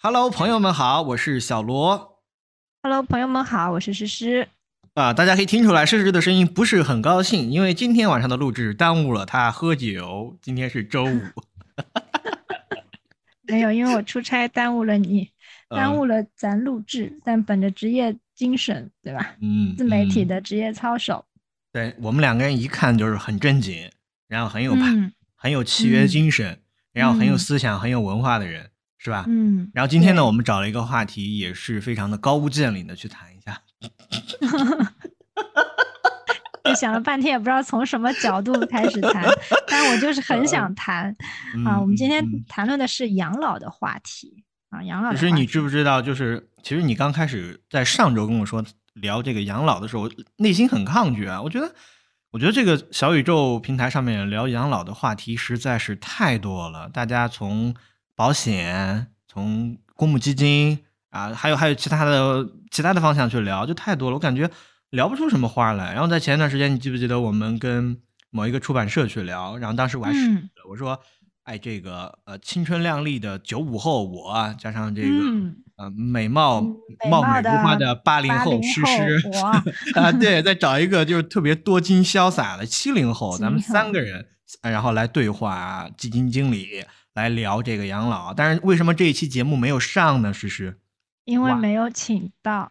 Hello，朋友们好，我是小罗。Hello，朋友们好，我是诗诗。啊，大家可以听出来，诗诗的声音不是很高兴，因为今天晚上的录制耽误了他喝酒。今天是周五，没有，因为我出差耽误了你，耽误了咱录制。但本着职业精神，对吧？嗯，自媒体嗯的职业操守，对我们两个人一看就是很正经，然后很有派，嗯很有契约精神，然后很有嗯思想、很有文化的人，是吧？嗯，然后今天呢，我们找了一个话题，也是非常的高屋建瓴的去谈一下。就想了半天，也不知道从什么角度开始谈，但我就是很想谈啊。我们今天谈论的是养老的话题啊，养老的其实你知不知道，就是其实你刚开始在上周跟我说聊这个养老的时候，内心很抗拒啊。我觉得，我觉得这个小宇宙平台上面聊养老的话题实在是太多了，大家从保险、从公募基金啊，还有还有其他的其他的方向去聊，就太多了，我感觉聊不出什么花来。然后在前一段时间，你记不记得我们跟某一个出版社去聊，然后当时我还是、嗯我说。哎，这个呃，青春靓丽的九五后我啊，加上这个、嗯呃美貌貌美如花的八零后80诗后诗我 啊，对，再找一个就是特别多金潇洒的七零后，咱们三个人，呃然后来对话基金经理，来聊这个养老。但是为什么这一期节目没有上呢？诗诗，因为没有请到，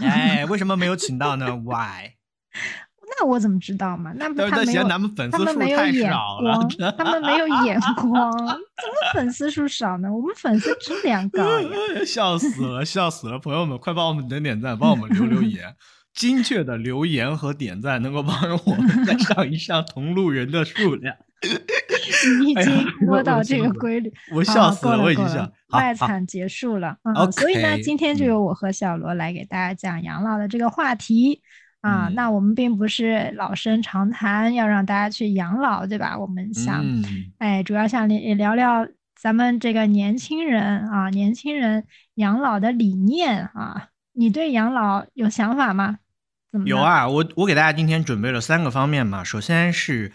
哎，为什么没有请到呢？Why？那我怎么知道嘛？那不他没有嫌咱们粉丝数太少了光，他们没有眼光，怎么粉丝数少呢？我们粉丝质量高呀。笑死了，笑死了！朋友们，快帮我们点点赞，帮我们留留言，精确的留言和点赞能够帮助我们再上一上同路人的数量。你已经摸到这个规律，我笑死了，我已经笑卖惨结束了。嗯 OK，所以呢，今天就嗯由我和小罗来给大家讲养老的这个话题。啊，嗯那我们并不是老生常谈，要让大家去养老，对吧？我们想，嗯，哎，主要想聊聊聊咱们这个年轻人啊，年轻人养老的理念啊。你对养老有想法吗？有啊，我我给大家今天准备了三个方面嘛。首先是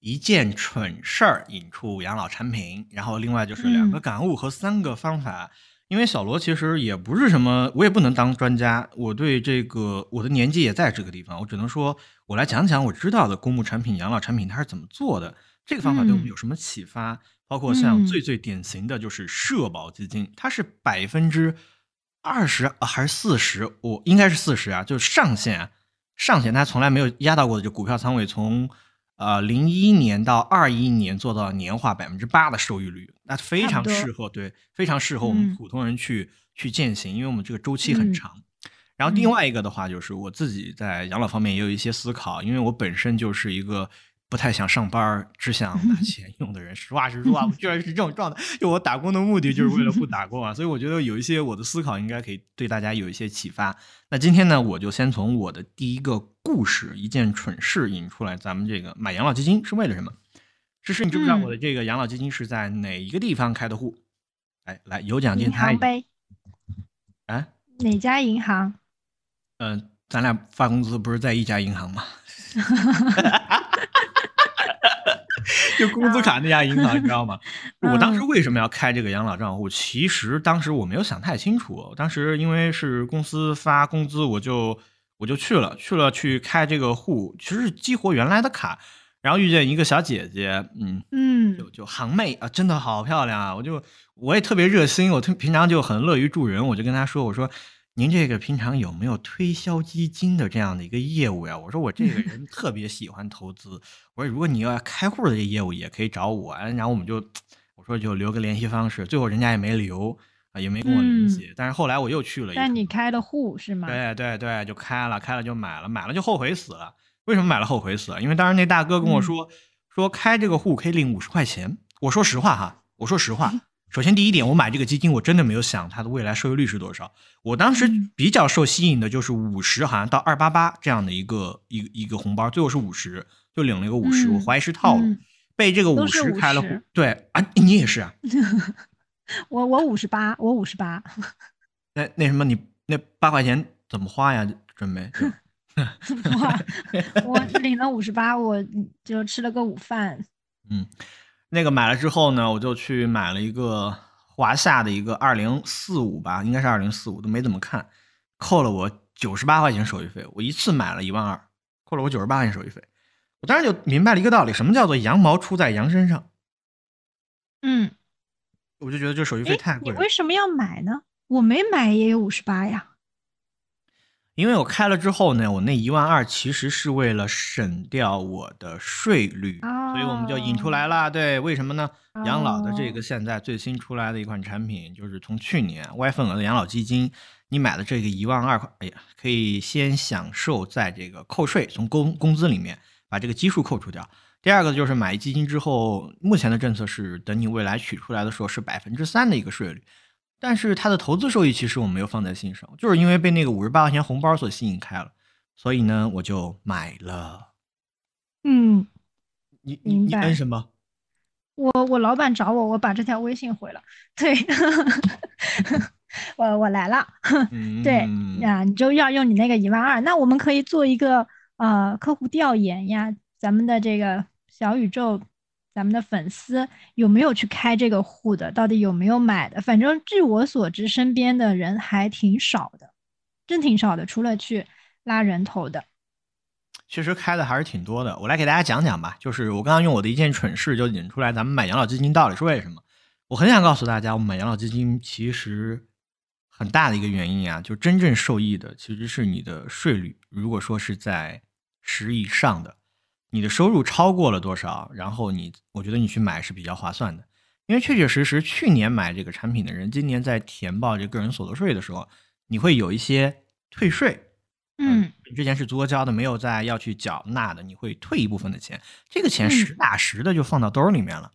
一件蠢事儿引出养老产品，然后另外就是两个嗯感悟和三个方法。因为小罗其实也不是什么，我也不能当专家，我对这个我的年纪也在这个地方，我只能说我来讲讲我知道的公募产品、养老产品它是怎么做的，这个方法对我们嗯有什么启发？包括像嗯最最典型的就是社保基金，它是百分之二十还是四十？我应该是四十啊，就是上限啊，上限它从来没有压到过的，就股票仓位从呃零一年到二一年做到年化百分之八的收益率，那非常适合对，非常适合我们嗯普通人去、去践行，因为我们这个周期很嗯长。然后另嗯外一个的话，就是我自己在养老方面也有一些思考，因为我本身就是一个不太想上班，只想拿钱用的人。实话实说啊，我居然是这种状态。就我打工的目的就是为了不打工啊，所以我觉得有一些我的思考应该可以对大家有一些启发。那今天呢，我就先从我的第一个故事，一件蠢事引出来，咱们这个买养老基金是为了什么？诗诗，你知不知道嗯我的这个养老基金是在哪一个地方开的户？哎，来有奖金银猜呗，啊，哪家银行？嗯、咱俩发工资不是在一家银行吗？就工资卡那家银行，你知道吗？我当时嗯为什么要开这个养老账户？其实当时我没有想太清楚。当时因为是公司发工资，我就我就去了，去了去开这个户，其实是激活原来的卡，然后遇见一个小姐姐，嗯，嗯就就行妹啊，真的好漂亮啊！我就我也特别热心，我特平常就很乐于助人，我就跟她说，我说您这个平常有没有推销基金的这样的一个业务呀？我说我这个人特别喜欢投资，我说如果你要开户的这业务也可以找我，啊然后我们就我说就留个联系方式，最后人家也没留啊，也没跟我联系，但是后来我又去了一趟，但你开了户是吗？对对对，就开了，开了就买了，买了就后悔死了。为什么买了后悔死了？因为当时那大哥跟我说、说开这个户可以领五十块钱。我说实话哈，我说实话。首先第一点，我买这个基金我真的没有想它的未来收益率是多少。我当时嗯比较受吸引的就是五十，好像到二八八这样的一个一个一个红包，最后是五十，就领了一个五十、嗯我怀疑是套路，嗯被这个五十开了户50。对啊，你也是啊？我我五十八，我五十八，那那什么，你那八块钱怎么花呀？准备？就 哇，我领了五十八，我就吃了个午饭。嗯，那个买了之后呢，我就去买了一个华夏的一个二零四五吧，应该是二零四五，都没怎么看，扣了我九十八块钱手续费，我一次买了一万二，扣了我九十八块钱手续费，我当时就明白了一个道理，什么叫做羊毛出在羊身上，嗯，我就觉得这手续费太贵了你为。什么要买呢？我没买也有五十八呀。因为我开了之后呢，我那一万二其实是为了省掉我的税率，所以我们就引出来了。对，为什么呢？养老的这个现在最新出来的一款产品，就是从去年 Y 份额的养老基金，你买的这个一万二块，哎呀，可以先享受在这个扣税，从工工资里面把这个基数扣除掉。第二个就是买基金之后，目前的政策是等你未来取出来的时候是百分之三的一个税率。但是它的投资收益其实我没有放在心上，就是因为被那个五十八块钱红包所吸引开了，所以呢我就买了。嗯，你你你摁什么？我我老板找我，我把这条微信回了。对，我我来了。嗯，对呀，你就要用你那个一万二，那我们可以做一个呃客户调研呀，咱们的这个小宇宙，咱们的粉丝有没有去开这个户的，到底有没有买的？反正据我所知，身边的人还挺少的，真挺少的，除了去拉人头的。其实开的还是挺多的。我来给大家讲讲吧，就是我刚刚用我的一件蠢事就引出来，咱们买养老基金到底是为什么？我很想告诉大家，我们买养老基金其实很大的一个原因啊，就真正受益的其实是你的税率。如果说是在十以上的，你的收入超过了多少，然后你，我觉得你去买是比较划算的，因为确确实实去年买这个产品的人，今年在填报这个个人所得税的时候，你会有一些退税。嗯，你之前是足额交的，没有再要去缴纳的，你会退一部分的钱，这个钱嗯实打实的就放到兜儿里面了。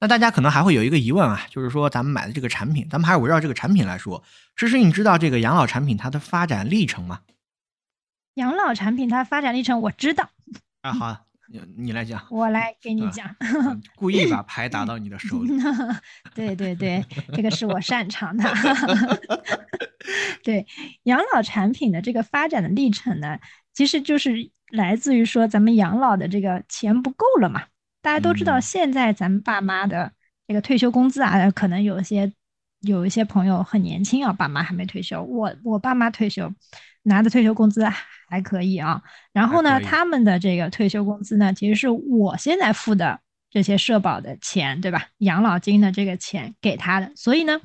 那大家可能还会有一个疑问啊，就是说咱们买的这个产品，咱们还是围绕这个产品来说。诗诗，你知道这个养老产品它的发展历程吗？养老产品它发展历程我知道，啊，好，你你来讲，我来给你啊讲。嗯故意把牌打到你的手里。对对对，这个是我擅长的。对养老产品的这个发展的历程呢，其实就是来自于说咱们养老的这个钱不够了嘛。大家都知道，嗯现在咱们爸妈的这个退休工资啊，可能有些有一些朋友很年轻啊，爸妈还没退休。我我爸妈退休拿的退休工资还可以啊。然后呢，他们的这个退休工资呢，其实是我现在付的这些社保的钱，对吧？养老金的这个钱给他的，所以呢，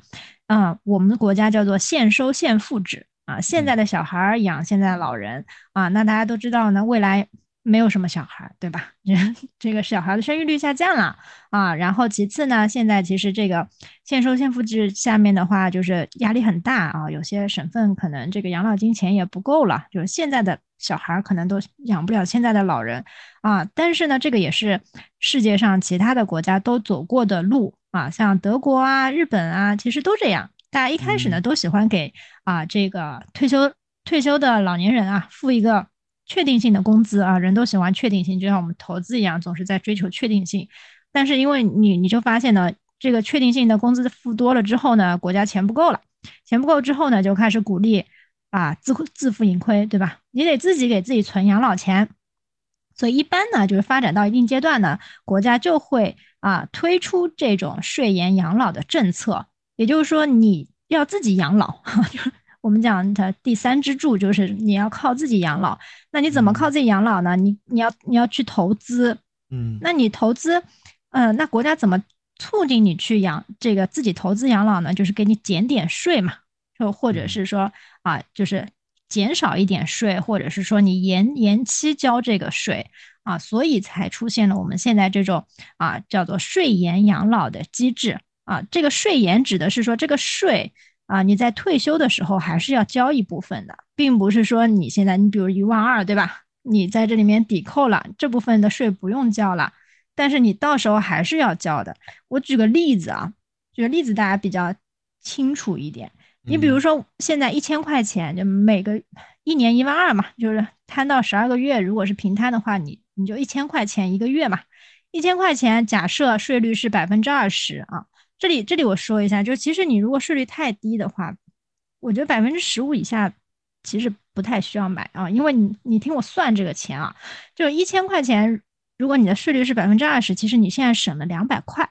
啊、我们的国家叫做现收现付制啊。现在的小孩儿养现在的老人啊，那大家都知道呢，未来没有什么小孩儿，对吧？这个小孩的生育率下降了啊。然后其次呢，现在其实这个现收现付制下面的话，就是压力很大啊。有些省份可能这个养老金钱也不够了，就是现在的小孩儿可能都养不了现在的老人啊。但是呢，这个也是世界上其他的国家都走过的路啊，像德国啊、日本啊，其实都这样。大家一开始呢，嗯都喜欢给啊这个退休退休的老年人啊付一个确定性的工资啊，人都喜欢确定性，就像我们投资一样，总是在追求确定性。但是因为你你就发现呢，这个确定性的工资付多了之后呢，国家钱不够了，钱不够之后呢，就开始鼓励啊自自负盈亏，对吧？你得自己给自己存养老钱。所以一般呢，就是发展到一定阶段呢，国家就会啊推出这种税延养老的政策，也就是说你要自己养老，就是我们讲的第三支柱就是你要靠自己养老。那你怎么靠自己养老呢？你你要你要去投资，嗯，那你投资，呃，那国家怎么促进你去养这个自己投资养老呢？就是给你减点税嘛，就或者嗯是说啊，就是减少一点税，或者是说你延延期交这个税啊，所以才出现了我们现在这种啊叫做税延养老的机制啊。这个税延指的是说这个税啊你在退休的时候还是要交一部分的，并不是说你现在你比如一万二对吧？你在这里面抵扣了这部分的税不用交了。但是你到时候还是要交的。我举个例子啊，举个例子大家比较清楚一点。你比如嗯说现在一千块钱，就每个一年一万二嘛，就是摊到十二个月，如果是平摊的话，你你就一千块钱一个月嘛。一千块钱，假设税率是百分之二十啊。这里这里我说一下，就是其实你如果税率太低的话，我觉得百分之十五以下其实不太需要买啊，因为你你听我算这个钱啊，就一千块钱，如果你的税率是百分之二十，其实你现在省了两百块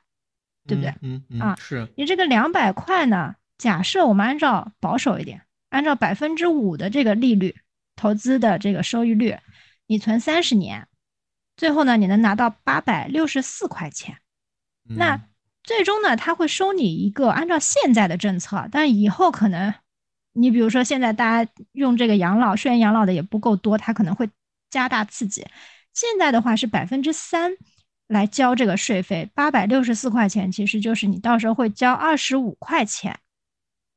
对不对？嗯嗯啊是你这个两百块呢，假设我们按照保守一点，按照百分之五的这个利率，投资的这个收益率，你存三十年，最后呢，你能拿到八百六十四块钱。那嗯最终呢，他会收你一个按照现在的政策，但以后可能，你比如说现在大家用这个养老、税前养老的也不够多，他可能会加大刺激。现在的话是百分之三来交这个税费，八百六十四块钱，其实就是你到时候会交二十五块钱。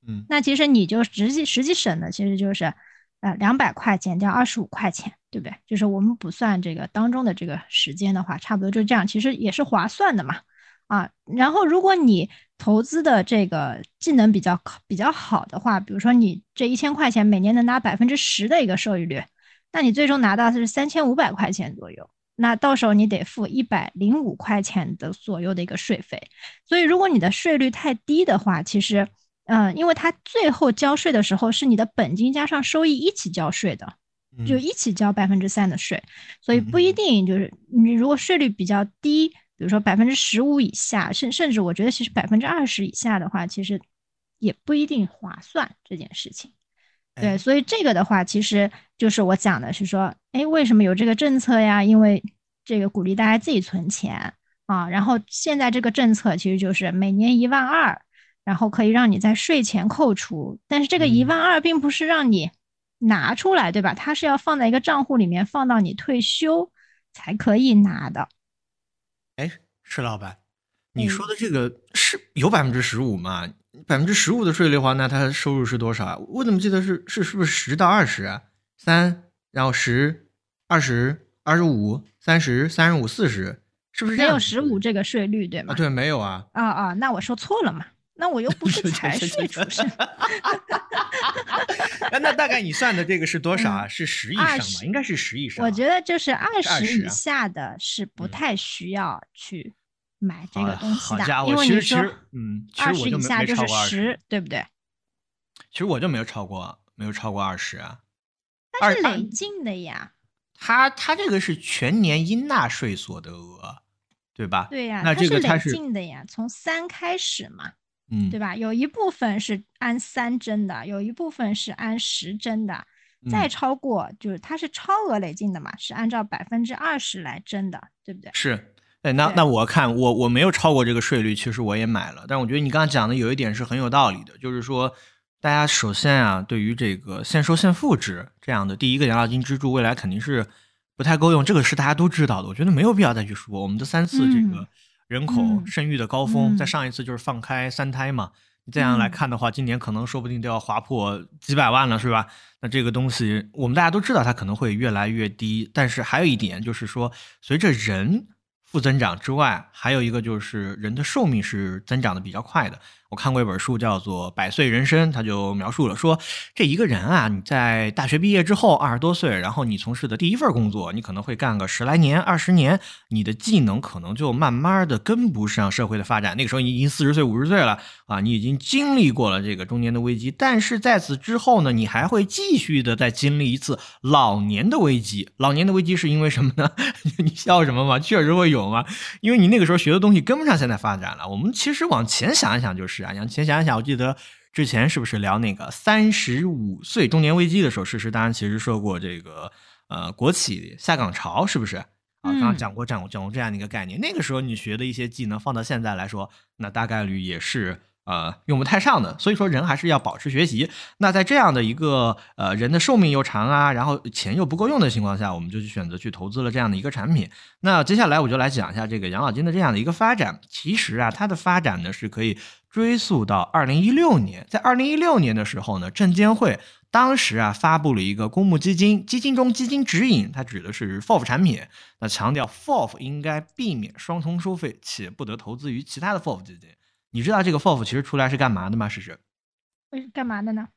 嗯那其实你就实际实际省的其实就是，呃，两百块减掉二十五块钱，对不对？就是我们不算这个当中的这个时间的话，差不多就这样，其实也是划算的嘛。啊，然后如果你投资的这个技能比较比较好的话，比如说你这一千块钱每年能拿百分之十的一个收益率，那你最终拿到的是三千五百块钱左右。那到时候你得付一百零五块钱的左右的一个税费。所以如果你的税率太低的话，其实，嗯、因为它最后交税的时候是你的本金加上收益一起交税的，就嗯一起交百分之三的税，所以嗯不一定就是你如果税率比较低，比如说百分之十五以下，甚甚至我觉得其实百分之二十以下的话，其实也不一定划算这件事情。对，哎所以这个的话，其实就是我讲的是说，哎，为什么有这个政策呀？因为这个鼓励大家自己存钱啊。然后现在这个政策其实就是每年一万二，然后可以让你在税前扣除，但是这个一嗯万二并不是让你拿出来，对吧？它是要放在一个账户里面，放到你退休才可以拿的。哎，石老板，你嗯说的这个是有百分之十五吗？百分之十五的税率的话，那他收入是多少啊？我怎么记得是是是不是十到二十啊？三，然后十、二十、二十五、三十、三十五、四十，是不是这样？没有十五这个税率，对吗？啊，对，没有啊。啊啊，那我说错了嘛？那我又不是 财税出身。那那大概你算的这个是多少啊？嗯是十以上吧？应该是十以上。我觉得就是二十以啊下的是不嗯太需要去买这个东西的，因为你说其实嗯，二十以下就是十，对不对？其实我就没有超过，没有超过二十啊。二它是累进的呀，它它这个是全年应纳税所得额，对吧？对呀，那它累这个它是进的呀，从三开始嘛，嗯，对吧？有一部分是按三征的，有一部分是按十征的，再嗯超过就是它是超额累进的嘛，是按照百分之二十来征的，对不对？是。哎，那那我看我我没有超过这个税率，其实我也买了，但我觉得你刚刚讲的有一点是很有道理的，就是说，大家首先啊，对于这个现收现付制这样的第一个养老金支柱，未来肯定是不太够用，这个是大家都知道的，我觉得没有必要再去说。我们的三次这个嗯人口嗯生育的高峰，在嗯上一次就是放开三胎嘛，你这样来嗯看的话，今年可能说不定都要划破几百万了，是吧？那这个东西我们大家都知道，它可能会越来越低。但是还有一点就是说，随着人负增长之外，还有一个就是人的寿命是增长的比较快的。我看过一本书叫做《百岁人生》，他就描述了说，这一个人啊，你在大学毕业之后二十多岁，然后你从事的第一份工作，你可能会干个十来年、二十年，你的技能可能就慢慢的跟不上社会的发展。那个时候你已经四十岁、五十岁了啊，你已经经历过了这个中年的危机，但是在此之后呢，你还会继续的再经历一次老年的危机。老年的危机是因为什么呢？你笑什么嘛？确实会有嘛，因为你那个时候学的东西跟不上现在发展了。我们其实往前想一想就是啊，你先想一想，我记得之前是不是聊那个三十五岁中年危机的时候，事实当然其实说过这个呃国企下岗潮是不是？啊，刚刚嗯讲过讲过讲过这样的一个概念。那个时候你学的一些技能放到现在来说，那大概率也是呃用不太上的。所以说人还是要保持学习。那在这样的一个呃人的寿命又长啊，然后钱又不够用的情况下，我们就去选择去投资了这样的一个产品。那接下来我就来讲一下这个养老金的这样的一个发展。其实啊，它的发展呢是可以追溯到二零一六年，在二零一六年的时候呢，证监会当时啊发布了一个公募基金，基金中基金指引，它指的是 FOF 产品，那强调 FOF 应该避免双重收费，且不得投资于其他的 FOF 基金。你知道这个 FOF 其实出来是干嘛的吗？试试。为干嘛的呢？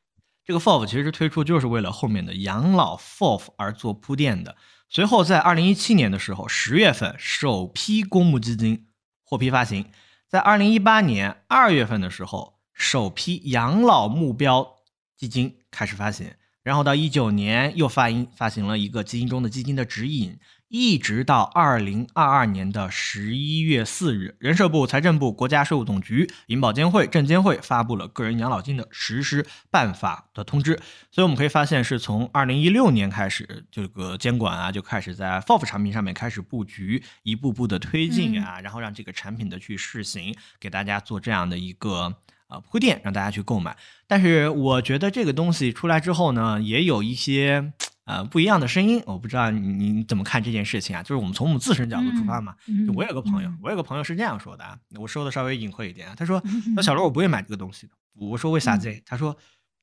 这个 FOF 其实推出就是为了后面的养老 FOF 而做铺垫的。随后在二零一七年的时候，十月份首批公募基金获批发行；在二零一八年二月份的时候，首批养老目标基金开始发行；然后到一九年又发行发行了一个基金中的基金的指引。一直到二零二二年的十一月四日，人社部、财政部、国家税务总局、银保监会、证监会发布了个人养老金的实施办法的通知。所以我们可以发现，是从二零一六年开始，这个监管啊就开始在 FOF 产品上面开始布局，一步步的推进啊，然后让这个产品的去试行，给大家做这样的一个呃铺垫，让大家去购买。但是我觉得这个东西出来之后呢，也有一些。呃，不一样的声音，我不知道你你怎么看这件事情啊？就是我们从我们自身角度出发嘛。就我有个朋友，我有个朋友是这样说的啊，我说的稍微隐晦一点啊。他说：“那小罗，我不会买这个东西的。”我说：“为啥子？”他说：“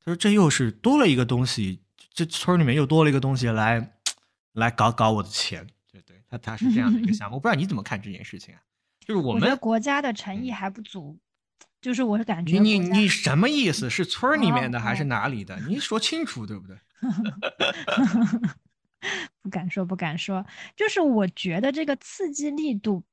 他说这又是多了一个东西，这村里面又多了一个东西来来搞搞我的钱。”对对，他他是这样的一个想法。我不知道你怎么看这件事情啊？就是我们国家的诚意还不足，就是我是感觉你你你什么意思？是村里面的还是哪里的？你说清楚，对不对？不敢说，不敢说，就是我觉得这个刺激力度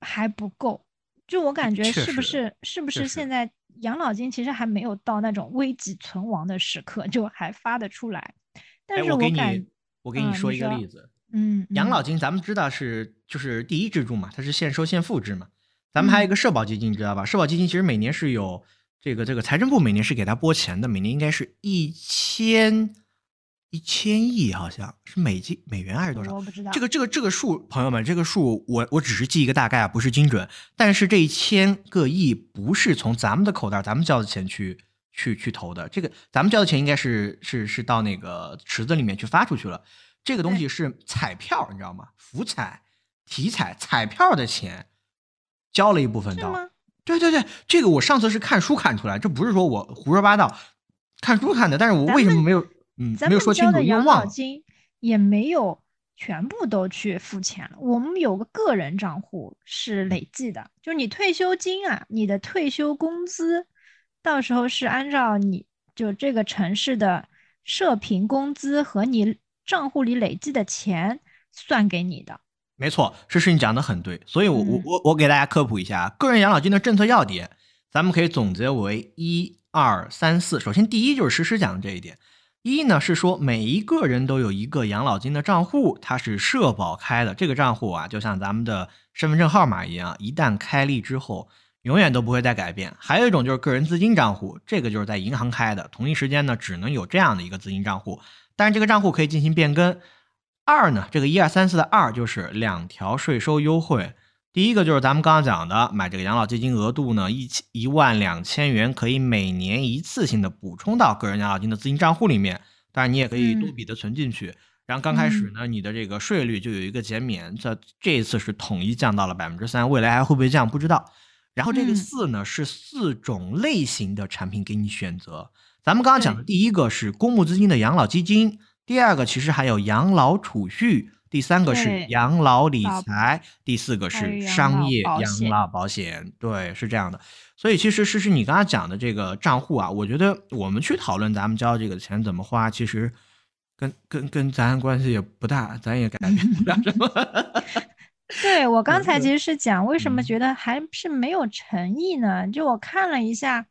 还不够。就我感觉，是不是是不是现在养老金其实还没有到那种危急存亡的时刻，就还发得出来？但是我给你，我给你说一个例子。嗯，养老金咱们知道是就是第一支柱嘛，它是现收现付制嘛。咱们还有一个社保基金，你知道吧？社保基金其实每年是有这个这个财政部每年是给他拨钱的，每年应该是一千。一千亿好像是美金美元还是多少？我不知道。这个这个这个数，朋友们，这个数我我只是记一个大概啊，不是精准。但是这一千个亿不是从咱们的口袋，咱们交的钱去去去投的。这个咱们交的钱应该是是是到那个池子里面去发出去了。这个东西是彩票，你知道吗？福彩、体彩、彩票的钱交了一部分到。对对对，这个我上次是看书看出来，这不是说我胡说八道，看书看的。但是我为什么没有？嗯，咱们交的养老金也没有全部都去付钱了。我们有个个人账户是累计的，就是你退休金啊，你的退休工资，到时候是按照你就这个城市的社平工资和你账户里累计的钱算给你的。没错，诗诗你讲的很对，所以我我我我给大家科普一下个人养老金的政策要点，咱们可以总结为一二三四。首先，第一就是诗诗讲的这一点。一呢是说每一个人都有一个养老金的账户，它是社保开的。这个账户啊，就像咱们的身份证号码一样，一旦开立之后，永远都不会再改变。还有一种就是个人资金账户，这个就是在银行开的，同一时间呢只能有这样的一个资金账户，但是这个账户可以进行变更。二呢，这个一二三四的二就是两条税收优惠。第一个就是咱们刚刚讲的，买这个养老基金额度呢，一千一万两千元，可以每年一次性的补充到个人养老金的资金账户里面。当然，你也可以多笔的存进去。然后刚开始呢，你的这个税率就有一个减免，这这一次是统一降到了百分之三，未来还会不会降不知道。然后这个四呢，是四种类型的产品给你选择。咱们刚刚讲的第一个是公募资金的养老基金，第二个其实还有养老储蓄。第三个是养老理财，第四个是商业养老保险，对，是这样的。所以其实诗诗你刚才讲的这个账户啊，我觉得我们去讨论咱们交这个钱怎么花，其实跟跟跟咱关系也不大，咱也改变不了什么。对我刚才其实是讲为什么觉得还是没有诚意呢？就我看了一下，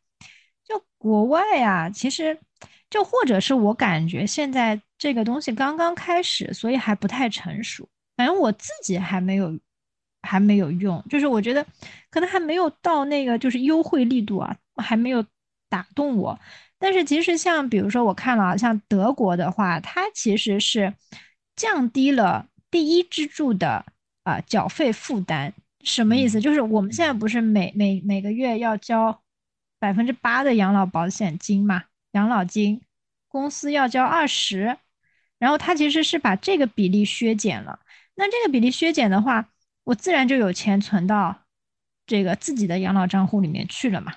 就国外啊，其实。就或者是我感觉现在这个东西刚刚开始，所以还不太成熟。反正我自己还没有，还没有用。就是我觉得可能还没有到那个就是优惠力度啊，还没有打动我。但是其实像比如说我看了像德国的话，它其实是降低了第一支柱的啊缴费负担。什么意思？就是我们现在不是每每每个月要交百分之八的养老保险金嘛？养老金，公司要交二十，然后他其实是把这个比例削减了。那这个比例削减的话，我自然就有钱存到这个自己的养老账户里面去了嘛。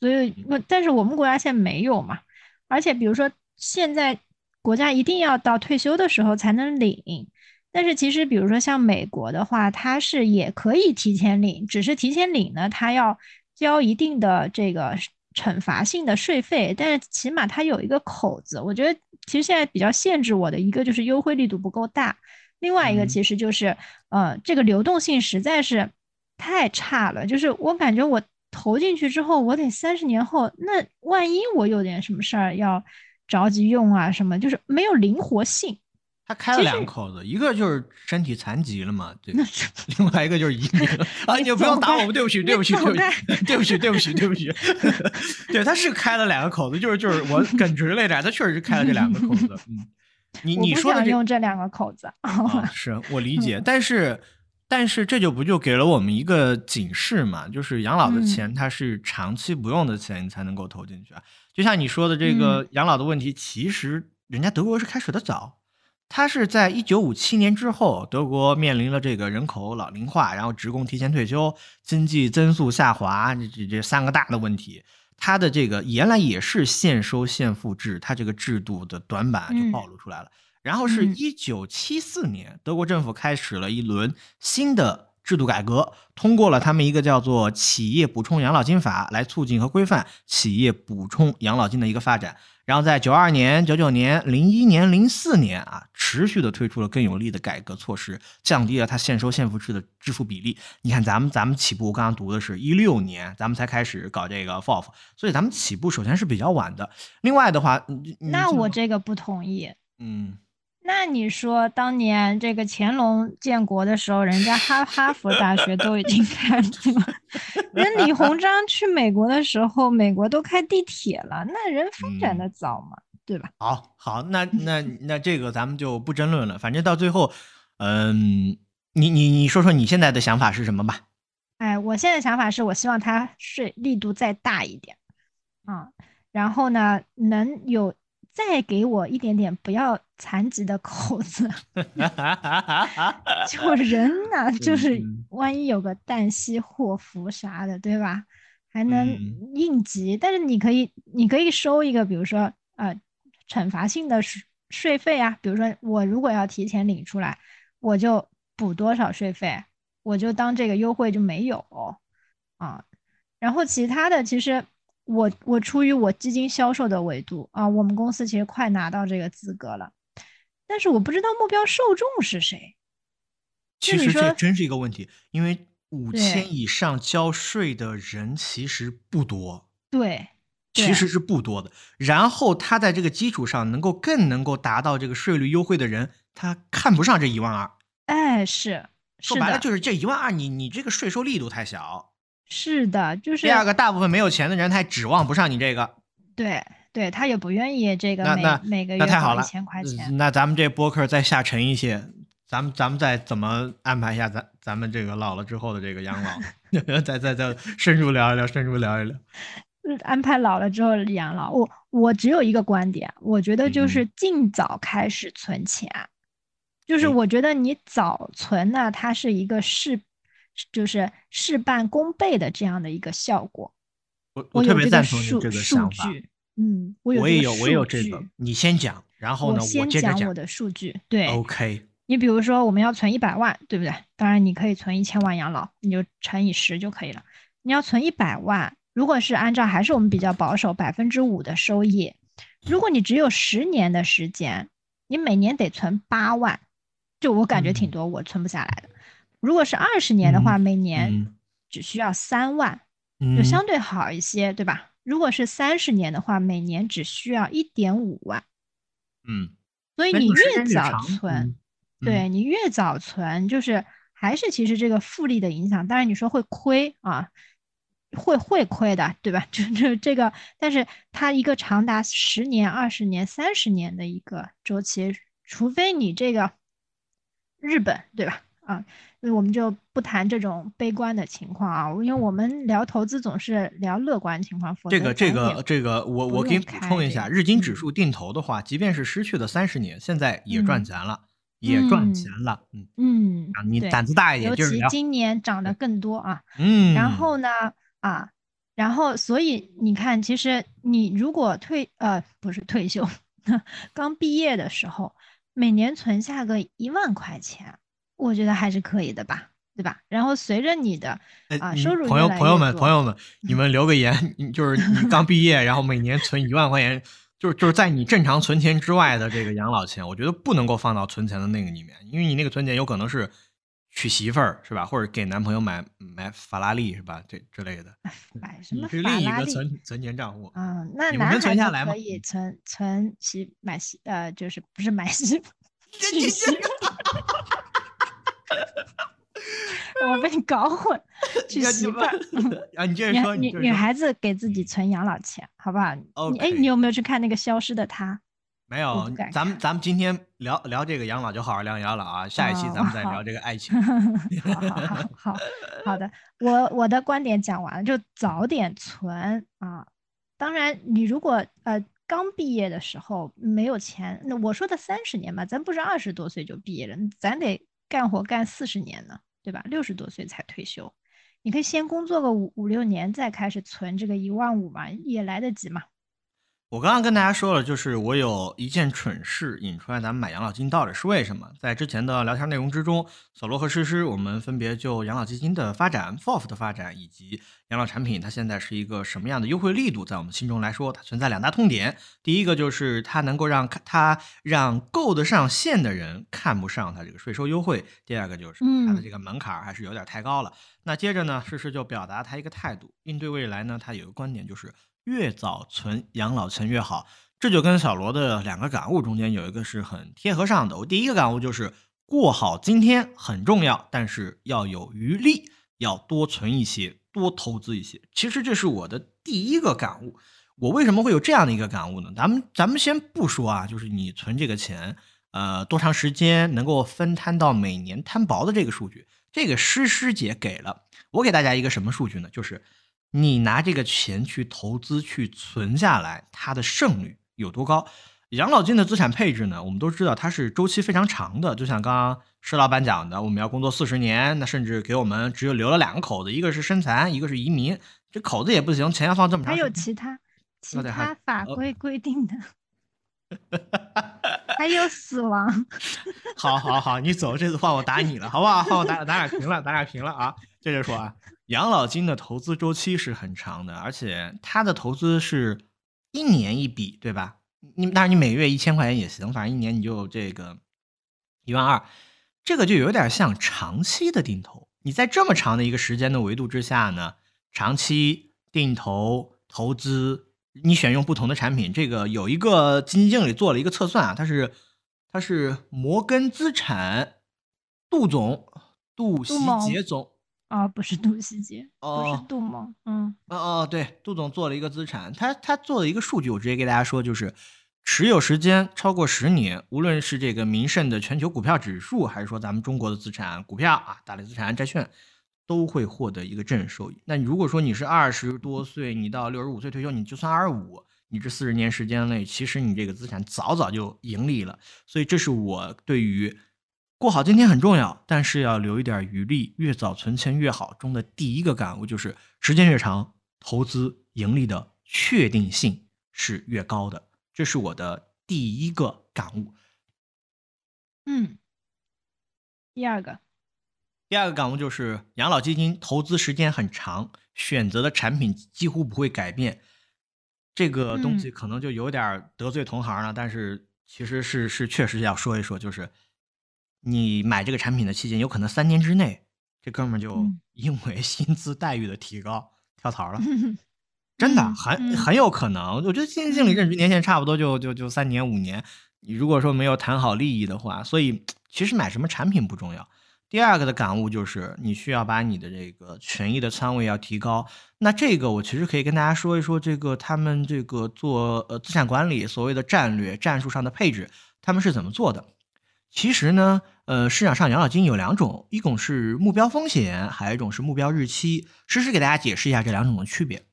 所以，但是我们国家现在没有嘛。而且，比如说现在国家一定要到退休的时候才能领，但是其实，比如说像美国的话，它是也可以提前领，只是提前领呢，它要交一定的这个。惩罚性的税费，但是起码它有一个口子。我觉得其实现在比较限制我的一个就是优惠力度不够大，另外一个其实就是呃这个流动性实在是太差了。就是我感觉我投进去之后，我得三十年后，那万一我有点什么事儿要着急用啊什么，就是没有灵活性。他开了两个口子，一个就是身体残疾了嘛，对，另外一个就是移民 啊，你不用打我们，对不起，对不起，对不起，对不起，对不起，对不起，对，他是开了两个口子，就是就是我耿直了一点，他确实是开了这两个口子，嗯，你你说的用这两个口子，是我理解，但是但是这就不就给了我们一个警示嘛，就是养老的钱它是长期不用的钱，你才能够投进去啊，就像你说的这个养老的问题，其实人家德国是开始的早。他是在一九五七年之后，德国面临了这个人口老龄化，然后职工提前退休，经济增速下滑，这这这三个大的问题，它的这个原来也是现收现付制，它这个制度的短板就暴露出来了。然后是一九七四年，德国政府开始了一轮新的制度改革，通过了他们一个叫做《企业补充养老金法》，来促进和规范企业补充养老金的一个发展。然后在九二年、九九年、零一年、零四年啊，持续的推出了更有力的改革措施，降低了它现收现付制的支付比例。你看，咱们咱们起步，我刚刚读的是一六年，咱们才开始搞这个 FOF，所以咱们起步首先是比较晚的。另外的话，那我这个不同意。嗯。那你说，当年这个乾隆建国的时候，人家哈哈佛大学都已经 开了，人李鸿章去美国的时候，美国都开地铁了，那人发展的早嘛，对吧？好，好，那那那这个咱们就不争论了。反正到最后，嗯，你你你说说你现在的想法是什么吧？哎，我现在想法是我希望他税力度再大一点，啊，然后呢，能有。再给我一点点不要残疾的口子，就人呢，就是万一有个旦夕祸福啥的，对吧？还能应急。但是你可以，你可以收一个，比如说呃，惩罚性的税税费啊，比如说我如果要提前领出来，我就补多少税费，我就当这个优惠就没有啊。然后其他的其实。我我出于我基金销售的维度啊，我们公司其实快拿到这个资格了，但是我不知道目标受众是谁。其实这真是一个问题，因为五千以上交税的人其实不多。对，其实是不多的。然后他在这个基础上能够更能够达到这个税率优惠的人，他看不上这一万二。哎，是，说白了就是这一万二，你你这个税收力度太小。是的，就是第二个，大部分没有钱的人，他指望不上你这个。对，对他也不愿意这个每每个月一千块钱。那咱们这播客再下沉一些，咱们咱们再怎么安排一下咱咱们这个老了之后的这个养老，再再再深入聊一聊，深入聊一聊。安排老了之后养老，我我只有一个观点，我觉得就是尽早开始存钱，就是我觉得你早存呢，它是一个事。就是事半功倍的这样的一个效果，我我特别赞同你这个想法。嗯，我有也有我有这个，你先讲，然后呢，我先讲我的数据。对，OK。你比如说，我们要存一百万，对不对？当然，你可以存一千万养老，你就乘以十就可以了。你要存一百万，如果是按照还是我们比较保守百分之五的收益，如果你只有十年的时间，你每年得存八万，就我感觉挺多，我存不下来的。如果是二十年的话，每年只需要三万，就相对好一些，对吧？如果是三十年的话，每年只需要一点五万。嗯，所以你越早存，对你越早存，就是还是其实这个复利的影响。当然你说会亏啊，会会亏的，对吧？就就这个，但是它一个长达十年、二十年、三十年的一个周期，除非你这个日本，对吧？啊。那我们就不谈这种悲观的情况啊，因为我们聊投资总是聊乐观情况。这个这个这个，我我给你补充一下，日经指数定投的话，即便是失去了三十年，现在也赚钱了，也赚钱了。嗯嗯，你胆子大一点，尤其今年涨得更多啊。嗯，然后呢啊，然后所以你看，其实你如果退呃不是退休，刚毕业的时候，每年存下个一万块钱。我觉得还是可以的吧，对吧？然后随着你的啊收入朋友朋友们朋友们，你们留个言，就是你刚毕业，然后每年存一万块钱，就是就是在你正常存钱之外的这个养老钱，我觉得不能够放到存钱的那个里面，因为你那个存钱有可能是娶媳妇儿是吧？或者给男朋友买买法拉利是吧？这之类的，买什么你是另一法拉利？个存存钱账户。嗯，那你们存下来吗可以存存媳买媳呃，就是不是买媳妇娶媳妇，我被你搞混，娶你看媳妇儿。啊，你接着说，女女孩子给自己存养老钱，好不好？你哎你有没有去看那个《消失的她》？没有咱们咱们今天聊聊这个养老，就好好聊养老啊。下一期哦咱们再聊这个爱情。好好好好好的，我我的观点讲完了，就早点存啊。当然，你如果呃刚毕业的时候没有钱，那我说的三十年嘛，咱不是二十多岁就毕业了，咱得干活干四十年呢，对吧？六十多岁才退休，你可以先工作个五五六年，再开始存这个一万五嘛，也来得及嘛。我刚刚跟大家说了，就是我有一件蠢事引出来，咱们买养老金到底是为什么？在之前的聊天内容之中，小罗和诗诗我们分别就养老基金的发展、FOF 的发展以及养老产品它现在是一个什么样的优惠力度，在我们心中来说，它存在两大痛点。第一个就是它能够让它让够得上线的人看不上它这个税收优惠；第二个就是它的嗯这个门槛儿还是有点太高了。那接着呢，诗诗就表达他一个态度，应对未来呢，他有个观点就是越早存养老钱越好。这就跟小罗的两个感悟中间有一个是很贴合上的。我第一个感悟就是过好今天很重要，但是要有余力，要多存一些，多投资一些。其实这是我的第一个感悟。我为什么会有这样的一个感悟呢？咱们咱们先不说啊，就是你存这个钱，呃，多长时间能够分摊到每年摊薄的这个数据，这个诗诗姐给了我给大家一个什么数据呢？就是你拿这个钱去投资去存下来，它的胜率有多高？养老金的资产配置呢，我们都知道它是周期非常长的，就像刚刚施老板讲的，我们要工作四十年，那甚至给我们只有留了两个口子，一个是身残，一个是移民，这口子也不行，钱要放这么长还有。其他其他法呃规规定的，还有死亡。好好好，你走，这次换我打你了，好不好？换我打打俩平了，打俩平了啊！接着说啊，养老金的投资周期是很长的，而且它的投资是一年一笔，对吧？你当然你每个月一千块钱也行，反正一年你就这个一万二，这个就有点像长期的定投。你在这么长的一个时间的维度之下呢，长期定投投资，你选用不同的产品，这个有一个基金经理做了一个测算啊，他是他是摩根资产杜总杜希杰总，哦，不是杜希杰，不是哦杜蒙，嗯哦哦，对，杜总做了一个资产，他他做了一个数据，我直接给大家说，就是持有时间超过十年，无论是这个民盛的全球股票指数，还是说咱们中国的资产股票啊、大类资产、债券，都会获得一个正收益。那如果说你是二十多岁，你到六十五岁退休，你就算二十五，你这四十年时间内，其实你这个资产早早就盈利了。所以这是我对于过好今天很重要，但是要留一点余力，越早存钱越好中的第一个感悟就是，时间越长，投资盈利的确定性是越高的。这是我的第一个感悟。嗯。第二个，第二个感悟就是，养老基金投资时间很长，选择的产品几乎不会改变。这个东西可能就有点得罪同行了，但是其实是是确实要说一说，就是你买这个产品的期间，有可能三年之内，这哥们儿就嗯因为 薪资待遇的提高跳槽了。真的嗯很嗯很有可能。我觉得基金经理任职年限差不多就就就三年五年。你如果说没有谈好利益的话，所以其实买什么产品不重要。第二个的感悟就是，你需要把你的这个权益的仓位要提高。那这个我其实可以跟大家说一说，这个他们这个做呃资产管理所谓的战略战术上的配置，他们是怎么做的？其实呢，呃，市场上养老金有两种，一种是目标风险，还有一种是目标日期。实时给大家解释一下这两种的区别。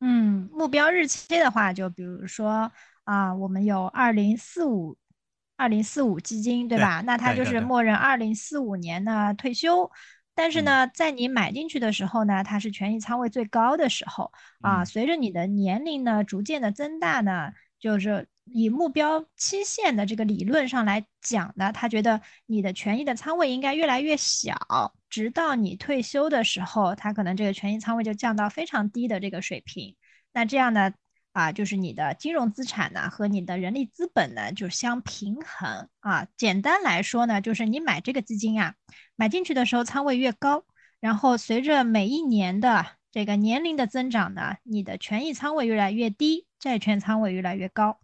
嗯，目标日期的话，就比如说啊，我们有二零四五、二零四五基金，对对吧？那它就是默认二零四五年呢退休。但是嗯呢，在你买进去的时候呢，它是权益仓位最高的时候啊。嗯随着你的年龄呢逐渐的增大呢，就是以目标期限的这个理论上来讲呢，他觉得你的权益的仓位应该越来越小，直到你退休的时候，他可能这个权益仓位就降到非常低的这个水平。那这样呢，啊，就是你的金融资产呢和你的人力资本呢就相平衡啊。简单来说呢，就是你买这个基金啊，买进去的时候仓位越高，然后随着每一年的这个年龄的增长呢，你的权益仓位越来越低，债券仓位越来越高。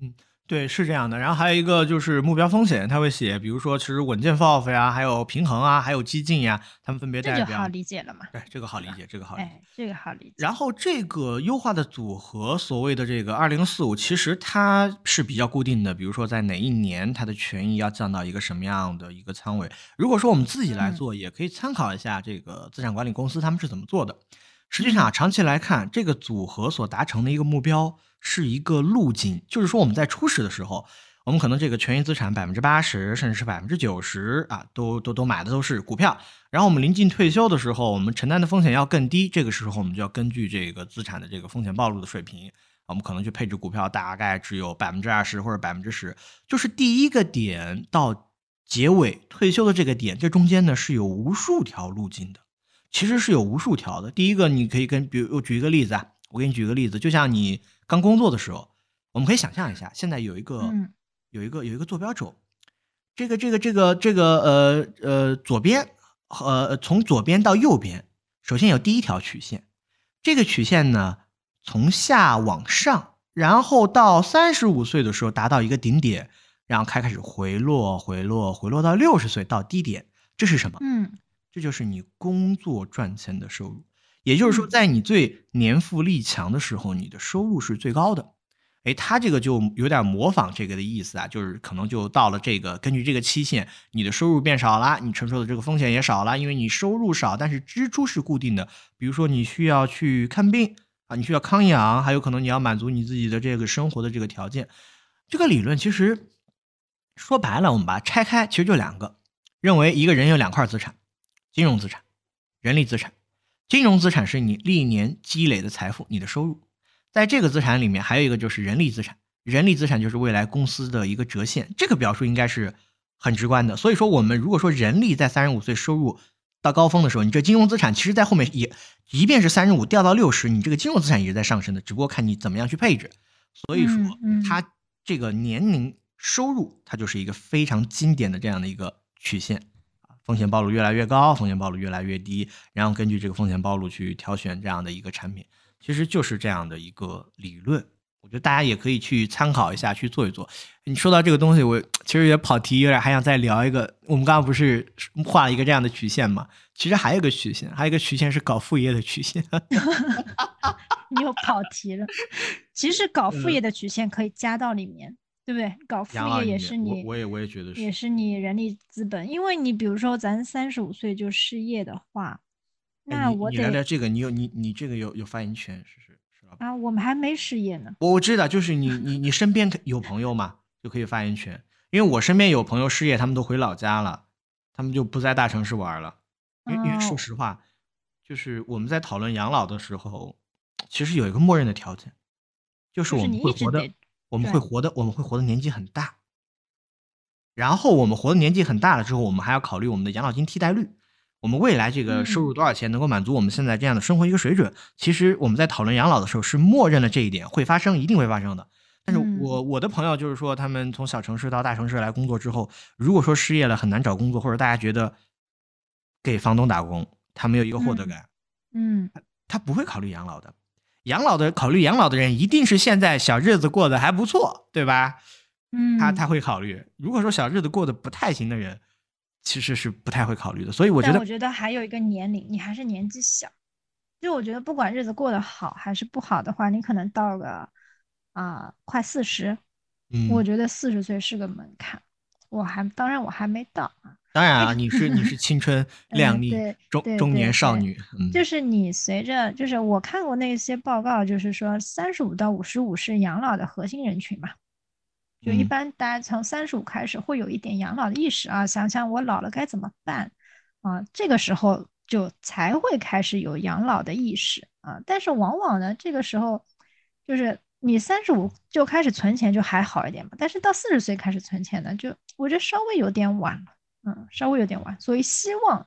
嗯。对，是这样的。然后还有一个就是目标风险，他会写，比如说其实稳健 FOF 呀，还有平衡啊，还有激进呀，他们分别代表。这就好理解了嘛？对，这个好理解，这个好理解。哎，这个好理解。然后这个优化的组合，所谓的这个二零四五，其实它是比较固定的。比如说在哪一年，它的权益要降到一个什么样的一个仓位。如果说我们自己来做，也可以参考一下这个资产管理公司他们是怎么做的。实际上啊，长期来看，这个组合所达成的一个目标是一个路径，就是说我们在初始的时候。我们可能这个权益资产百分之八十，甚至是百分之九十啊，都都都买的都是股票。然后我们临近退休的时候，我们承担的风险要更低。这个时候我们就要根据这个资产的这个风险暴露的水平，我们可能去配置股票，大概只有百分之二十或者百分之十。就是第一个点到结尾退休的这个点，这中间呢是有无数条路径的，其实是有无数条的。第一个你可以跟，比如我举一个例子啊，我给你举个例子，就像你刚工作的时候，我们可以想象一下，现在有一个。有一个有一个坐标轴，这个这个这个这个呃呃左边呃从左边到右边，首先有第一条曲线，这个曲线呢从下往上，然后到三十五岁的时候达到一个顶点，然后开开始回落回落回落到六十岁到低点，这是什么？嗯，这就是你工作赚钱的收入，也就是说在你最年富力强的时候，你的收入是最高的。哎，他这个就有点模仿这个的意思啊，就是可能就到了这个，根据这个期限，你的收入变少了，你承受的这个风险也少了，因为你收入少，但是支出是固定的。比如说你需要去看病啊，你需要康养，还有可能你要满足你自己的这个生活的这个条件。这个理论其实说白了，我们把它拆开，其实就两个，认为一个人有两块资产，金融资产、人力资产。金融资产是你历年积累的财富，你的收入。在这个资产里面，还有一个就是人力资产。人力资产就是未来公司的一个折现，这个表述应该是很直观的。所以说，我们如果说人力在三十五岁收入到高峰的时候，你这金融资产其实在后面也，即便是三十五掉到六十，你这个金融资产也是在上升的，只不过看你怎么样去配置。所以说，它这个年龄收入，它就是一个非常经典的这样的一个曲线啊，风险暴露越来越高，风险暴露越来越低，然后根据这个风险暴露去挑选这样的一个产品。其实就是这样的一个理论，我觉得大家也可以去参考一下，去做一做。你说到这个东西，我其实也跑题，有点还想再聊一个。我们刚刚不是画了一个这样的曲线吗？其实还有一个曲线，还有一个曲线是搞副业的曲线。你又跑题了。其实搞副业的曲线可以加到里面，对不对？搞副业也是你，我也我也觉得是，也是你人力资本。因为你比如说咱三十五岁就失业的话。那我你聊聊这个，你有你你这个有有发言权，是是是吧？啊，我们还没失业呢。我我知道，就是你你你身边有朋友嘛，就可以发言权。因为我身边有朋友失业，他们都回老家了，他们就不在大城市玩了。因为因为说实话，就是我们在讨论养老的时候，其实有一个默认的条件，就是我们会活的，我们会活的，我们会活的年纪很大。然后我们活的年纪很大了之后，我们还要考虑我们的养老金替代率。我们未来这个收入多少钱能够满足我们现在这样的生活一个水准？其实我们在讨论养老的时候是默认了这一点会发生，一定会发生的。但是我我的朋友就是说，他们从小城市到大城市来工作之后，如果说失业了很难找工作，或者大家觉得给房东打工他没有一个获得感，嗯，他不会考虑养老的。养老的考虑养老的人一定是现在小日子过得还不错，对吧？嗯，他他会考虑。如果说小日子过得不太行的人。其实是不太会考虑的，所以我觉得，我觉得还有一个年龄，你还是年纪小。就我觉得，不管日子过得好还是不好的话，你可能到个啊快四十，嗯，我觉得四十岁是个门槛。我还当然我还没到啊。当然啊，你是你是青春 靓丽中中年少女，嗯，就是你随着就是我看过那些报告，就是说三十五到五十五是养老的核心人群嘛。就一般，大家从三十五开始会有一点养老的意识啊，想想我老了该怎么办啊，这个时候就才会开始有养老的意识啊。但是往往呢，这个时候就是你三十五就开始存钱就还好一点嘛，但是到四十岁开始存钱呢，就我觉得稍微有点晚了，嗯，稍微有点晚。所以希望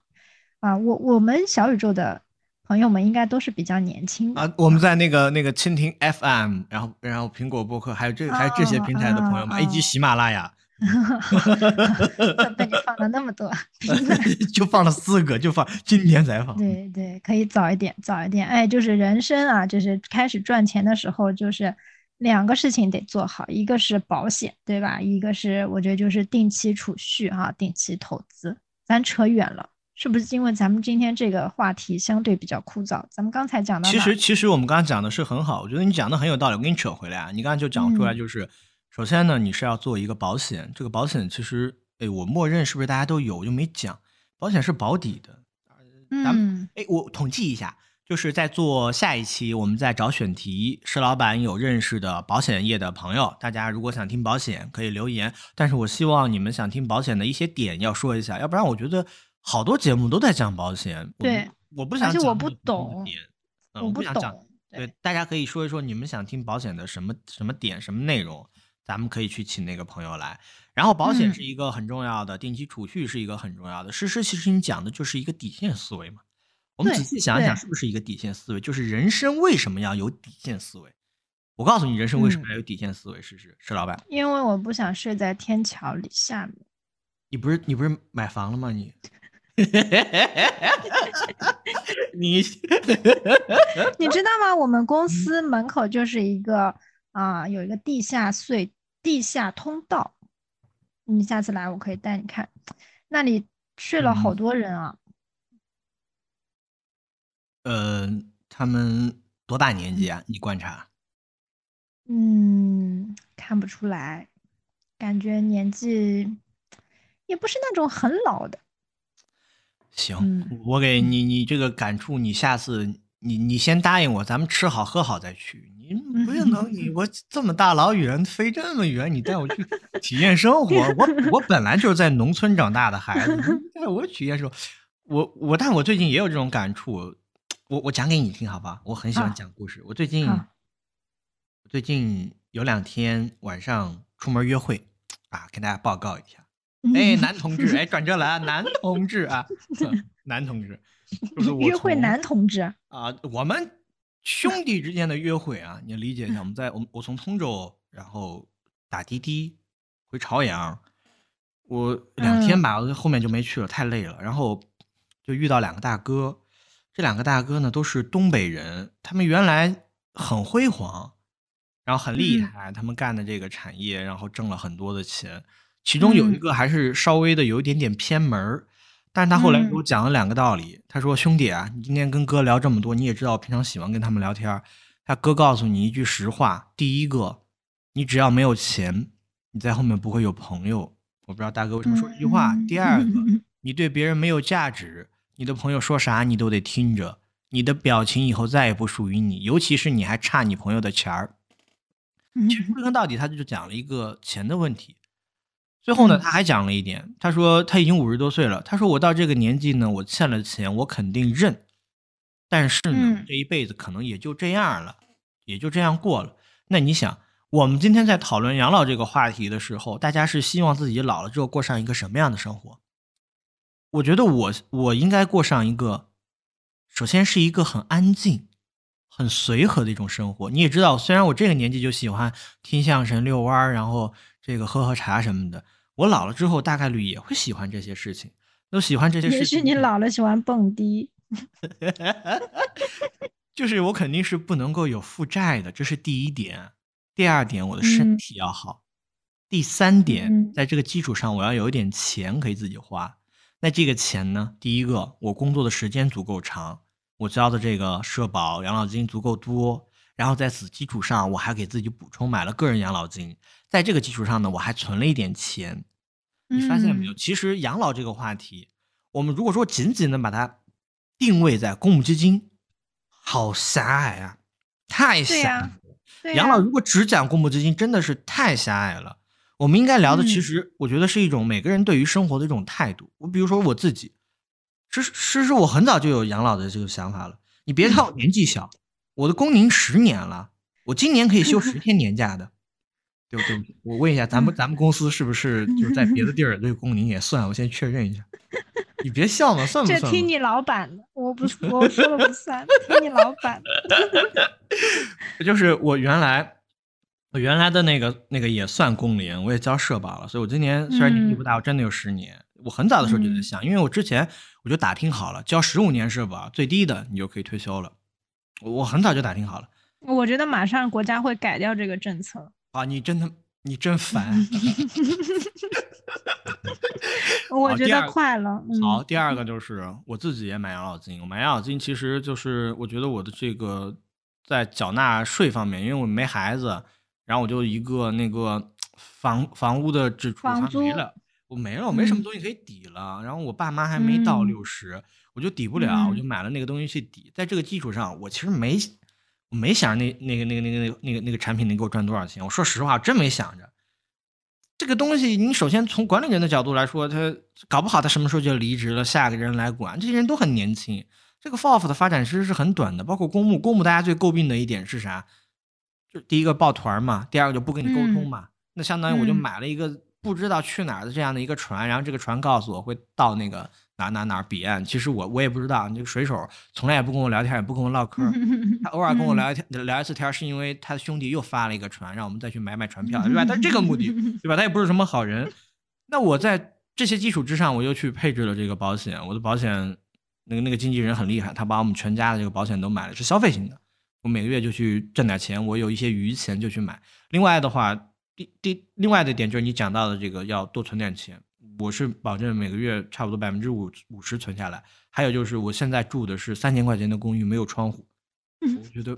啊，我我们小宇宙的朋友们应该都是比较年轻的啊。我们在那个那个蜻蜓 FM，然后然后苹果播客，还有这还有这些平台的朋友们，以及喜马拉雅，被你放了那么多 就放了四个，就放今天才放。对对，可以早一点，早一点。哎，就是人生啊，就是开始赚钱的时候，就是两个事情得做好，一个是保险，对吧？一个是我觉得就是定期储蓄哈，定期投资。咱扯远了。是不是因为咱们今天这个话题相对比较枯燥？咱们刚才讲的，其实其实我们刚才讲的是很好，我觉得你讲的很有道理。我给你扯回来啊，你刚才就讲出来，就是首先呢，你是要做一个保险，这个保险其实，哎，我默认是不是大家都有，我就没讲，保险是保底的。嗯，哎，我统计一下，就是在做下一期，我们在找选题，石老板有认识的保险业的朋友，大家如果想听保险可以留言，但是我希望你们想听保险的一些点要说一下，要不然我觉得。好多节目都在讲保险，对，我不想讲，而且我不懂，我不想讲。对，大家可以说一说你们想听保险的什么什么点、什么内容，咱们可以去请那个朋友来。然后保险是一个很重要的，定期储蓄是一个很重要的。诗诗，其实你讲的就是一个底线思维嘛。我们仔细想一想，是不是一个底线思维？就是人生为什么要有底线思维？我告诉你，人生为什么要有底线思维？试试，石老板，因为我不想睡在天桥里下面。你不是你不是买房了吗？你？你 你知道吗？我们公司门口就是一个啊，有一个地下隧、地下通道。你下次来，我可以带你看，那里睡了好多人啊。呃，他们多大年纪啊？你观察？嗯，看不出来，感觉年纪也不是那种很老的。行，我给你，你这个感触，你下次你你先答应我，咱们吃好喝好再去。你不能你我这么大老远飞这么远，你带我去体验生活。我我本来就是在农村长大的孩子，带我体验生活。我我，但我最近也有这种感触。我我讲给你听，好吧？我很喜欢讲故事。我最近最近有两天晚上出门约会啊，跟大家报告一下。哎，男同志，哎，转折来啊，男同志啊，男同志，就是约会男同志啊，我们兄弟之间的约会啊，你理解一下。我们在我我从通州，然后打滴滴回朝阳，我两天吧，我后面就没去了，太累了。然后就遇到两个大哥，这两个大哥呢都是东北人，他们原来很辉煌，然后很厉害，他们干的这个产业，然后挣了很多的钱。其中有一个还是稍微的有一点点偏门儿，但是他后来给我讲了两个道理。他说：“兄弟啊，你今天跟哥聊这么多，你也知道我平常喜欢跟他们聊天。他哥告诉你一句实话：第一个，你只要没有钱，你在后面不会有朋友。我不知道大哥为什么说这句话。第二个，你对别人没有价值，你的朋友说啥你都得听着，你的表情以后再也不属于你，尤其是你还差你朋友的钱儿。其实归根到底，他就讲了一个钱的问题。”最后呢，他还讲了一点，他说他已经五十多岁了，他说我到这个年纪呢，我欠了钱，我肯定认，但是呢，这一辈子可能也就这样了，也就这样过了。那你想，我们今天在讨论养老这个话题的时候，大家是希望自己老了之后过上一个什么样的生活？我觉得我我应该过上一个，首先是一个很安静、很随和的一种生活。你也知道，虽然我这个年纪就喜欢听相声、遛弯儿，然后这个喝喝茶什么的。我老了之后，大概率也会喜欢这些事情，都喜欢这些事情。也许你老了喜欢蹦迪，就是我肯定是不能够有负债的，这是第一点。第二点，我的身体要好。第三点，在这个基础上，我要有一点钱可以自己花。那这个钱呢？第一个，我工作的时间足够长，我交的这个社保、养老金足够多，然后在此基础上，我还给自己补充买了个人养老金。在这个基础上呢，我还存了一点钱。你发现没有？其实养老这个话题，我们如果说仅仅的把它定位在公募基金，好狭隘啊，太狭隘。养老如果只讲公募基金，真的是太狭隘了。我们应该聊的，其实我觉得是一种每个人对于生活的一种态度。我比如说我自己，其实其实我很早就有养老的这个想法了。你别看我年纪小，我的工龄十年了，我今年可以休十天年假的。对不对，我问一下，咱们咱们公司是不是就是在别的地儿这个工龄也算？我先确认一下。你别笑嘛，算不算？这听你老板的，我不 我说了不算，听你老板的。就是我原来，我原来的那个那个也算工龄，我也交社保了，所以我今年虽然年纪不大，我真的有十年。我很早的时候就在想，因为我之前我就打听好了，交十五年社保最低的你就可以退休了。我很早就打听好了。我觉得马上国家会改掉这个政策。啊，你真的你真烦。我觉得快了。好，第二个就是我自己也买养老金。我买养老金其实就是我觉得我的这个在缴纳税方面，因为我没孩子，然后我就一个那个房房屋的支出它没了，我没了，我没什么东西可以抵了。然后我爸妈还没到六十，我就抵不了，我就买了那个东西去抵。在这个基础上，我其实没我没想着那那个那个那个那个那个那个产品能给我赚多少钱。我说实话，真没想着。这个东西，你首先从管理人的角度来说，他搞不好他什么时候就离职了，下一个人来管，这些人都很年轻。这个 FOF 的发展其实是很短的，包括公募，公募大家最诟病的一点是啥？就第一个抱团嘛，第二个就不跟你沟通嘛。那相当于我就买了一个不知道去哪儿的这样的一个船，然后这个船告诉我会到那个。哪哪哪彼岸，其实我我也不知道。那个水手从来也不跟我聊天，也不跟我唠嗑。他偶尔跟我聊一天，聊一次天，是因为他的兄弟又发了一个船，让我们再去买买船票，对吧？他是这个目的，对吧？他也不是什么好人。那我在这些基础之上，我又去配置了这个保险。我的保险，那个那个经纪人很厉害，他把我们全家的这个保险都买了，是消费型的。我每个月就去挣点钱，我有一些余钱就去买。另外的话，第第另外的点就是你讲到的这个要多存点钱。我是保证每个月差不多百分之五五十存下来，还有就是我现在住的是三千块钱的公寓，没有窗户。我觉得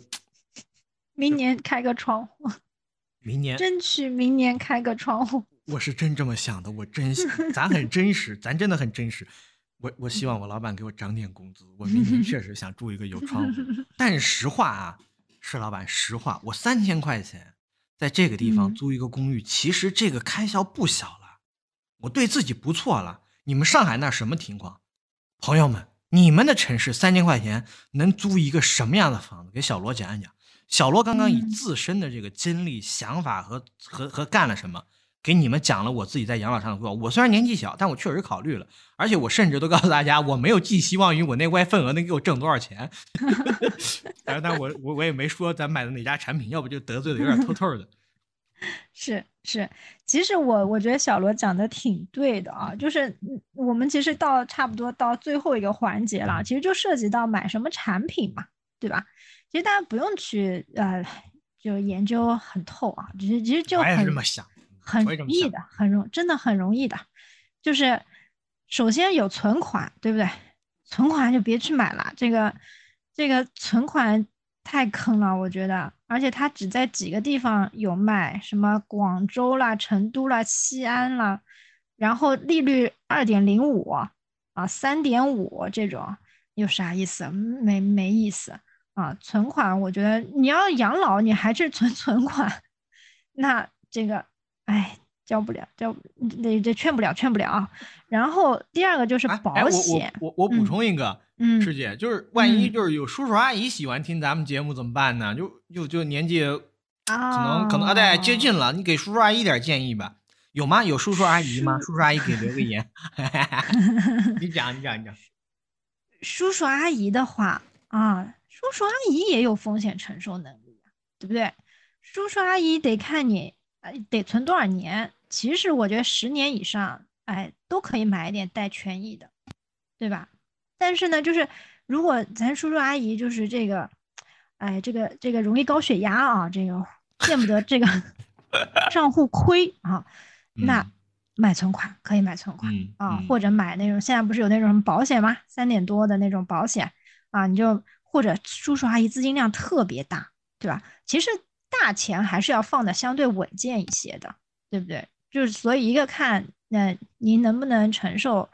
明年开个窗户，明年争取明年开个窗户。我是真这么想的，我真咱很真实，咱真的很真实。我我希望我老板给我涨点工资，我明年确实想住一个有窗户。但是实话啊，是老板实话，我三千块钱在这个地方租一个公寓，其实这个开销不小了。我对自己不错了。你们上海那什么情况？朋友们，你们的城市三千块钱能租一个什么样的房子？给小罗讲一讲。小罗刚刚以自身的这个经历、想法和和和干了什么，给你们讲了我自己在养老上的规划。我虽然年纪小，但我确实考虑了，而且我甚至都告诉大家，我没有寄希望于我那块份额能给我挣多少钱。但但我我我也没说咱买的哪家产品，要不就得罪的有点透透的。是是，其实我我觉得小罗讲的挺对的啊，就是我们其实到差不多到最后一个环节了，其实就涉及到买什么产品嘛，对吧？其实大家不用去呃，就研究很透啊，只是其实就很很容易的，很容真的很容易的，就是首先有存款，对不对？存款就别去买了，这个这个存款。太坑了，我觉得，而且它只在几个地方有卖，什么广州啦、成都啦、西安啦，然后利率二点零五啊、三点五这种，有啥意思？没没意思啊！存款，我觉得你要养老，你还是存 存款，那这个，哎，交不了，交这这劝不了，劝不了啊。然后第二个就是保险，我我我补充一个。嗯，师姐，就是万一就是有叔叔阿姨喜欢听咱们节目怎么办呢？就就就年纪可能可能啊，对，接近了，你给叔叔阿姨点建议吧，有吗？有叔叔阿姨吗？叔叔阿姨给留个言，你讲你讲你讲。叔叔阿姨的话啊，叔叔阿姨也有风险承受能力对不对？叔叔阿姨得看你得存多少年，其实我觉得十年以上，哎，都可以买一点带权益的，对吧？但是呢，就是如果咱叔叔阿姨就是这个，哎，这个这个容易高血压啊，这个见不得这个 账户亏啊，那买存款可以买存款啊，或者买那种现在不是有那种什么保险吗？三点多的那种保险啊，你就或者叔叔阿姨资金量特别大，对吧？其实大钱还是要放的相对稳健一些的，对不对？就是所以一个看那您能不能承受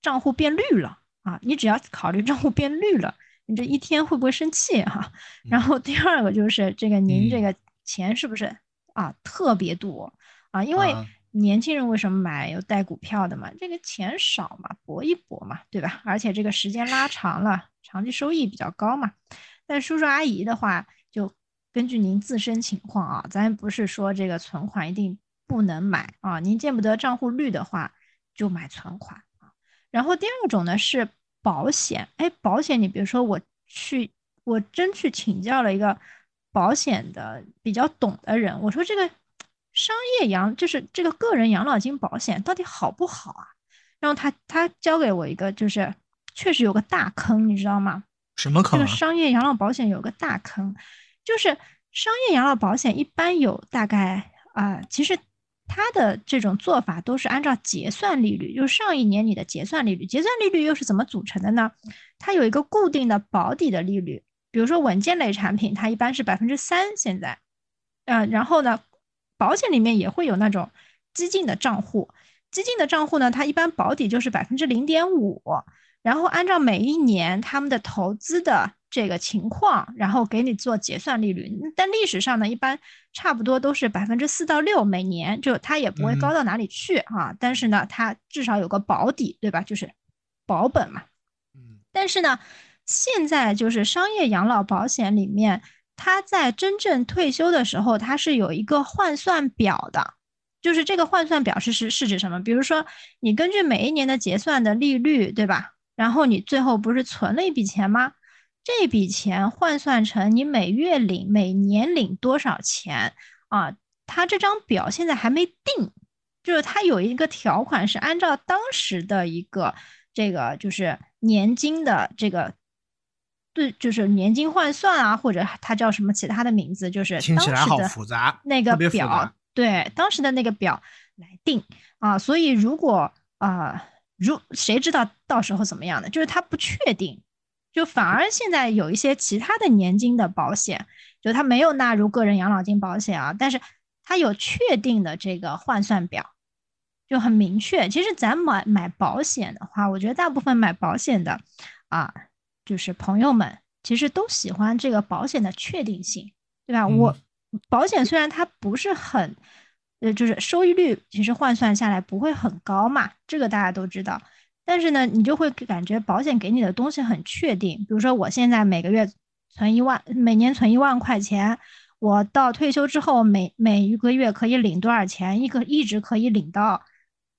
账户变绿了。啊，你只要考虑账户变绿了，你这一天会不会生气哈？然后第二个就是这个您这个钱是不是啊特别多啊？因为年轻人为什么买有带股票的嘛？这个钱少嘛，搏一搏嘛，对吧？而且这个时间拉长了，长期收益比较高嘛。但叔叔阿姨的话，就根据您自身情况啊，咱不是说这个存款一定不能买啊。您见不得账户绿的话，就买存款啊。然后第二种呢是保险，哎，保险你比如说我去，我真去请教了一个保险的比较懂的人，我说这个商业养就是这个个人养老金保险到底好不好啊？然后他他教给我一个就是确实有个大坑，你知道吗？什么坑？这个商业养老保险有个大坑，就是商业养老保险一般有大概啊，其实它的这种做法都是按照结算利率，就是上一年你的结算利率，结算利率又是怎么组成的呢？它有一个固定的保底的利率，比如说稳健类产品，它一般是百分之三，现在，呃，然后呢，保险里面也会有那种激进的账户，激进的账户呢，它一般保底就是百分之零点五。然后按照每一年他们的投资的这个情况，然后给你做结算利率。但历史上呢，一般差不多都是百分之四到六每年，就它也不会高到哪里去啊。但是呢，它至少有个保底，对吧？就是保本嘛。嗯。但是呢，现在就是商业养老保险里面，它在真正退休的时候，它是有一个换算表的。就是这个换算表是是是指什么？比如说，你根据每一年的结算的利率，对吧？然后你最后不是存了一笔钱吗？这笔钱换算成你每月领、每年领多少钱啊？他这张表现在还没定，就是他有一个条款是按照当时的一个这个就是年金的这个对，就是年金换算啊，或者它叫什么其他的名字，就是听起来好复杂，那个表对当时的那个表来定啊。所以如果啊。如谁知道到时候怎么样的？就是他不确定，就反而现在有一些其他的年金的保险，就它没有纳入个人养老金保险啊，但是它有确定的这个换算表，就很明确。其实咱买买保险的话，我觉得大部分买保险的啊，就是朋友们其实都喜欢这个保险的确定性，对吧？我保险虽然它不是很。呃，就是收益率其实换算下来不会很高嘛，这个大家都知道。但是呢，你就会感觉保险给你的东西很确定。比如说，我现在每个月存一万，每年存一万块钱，我到退休之后每每一个月可以领多少钱，一个一直可以领到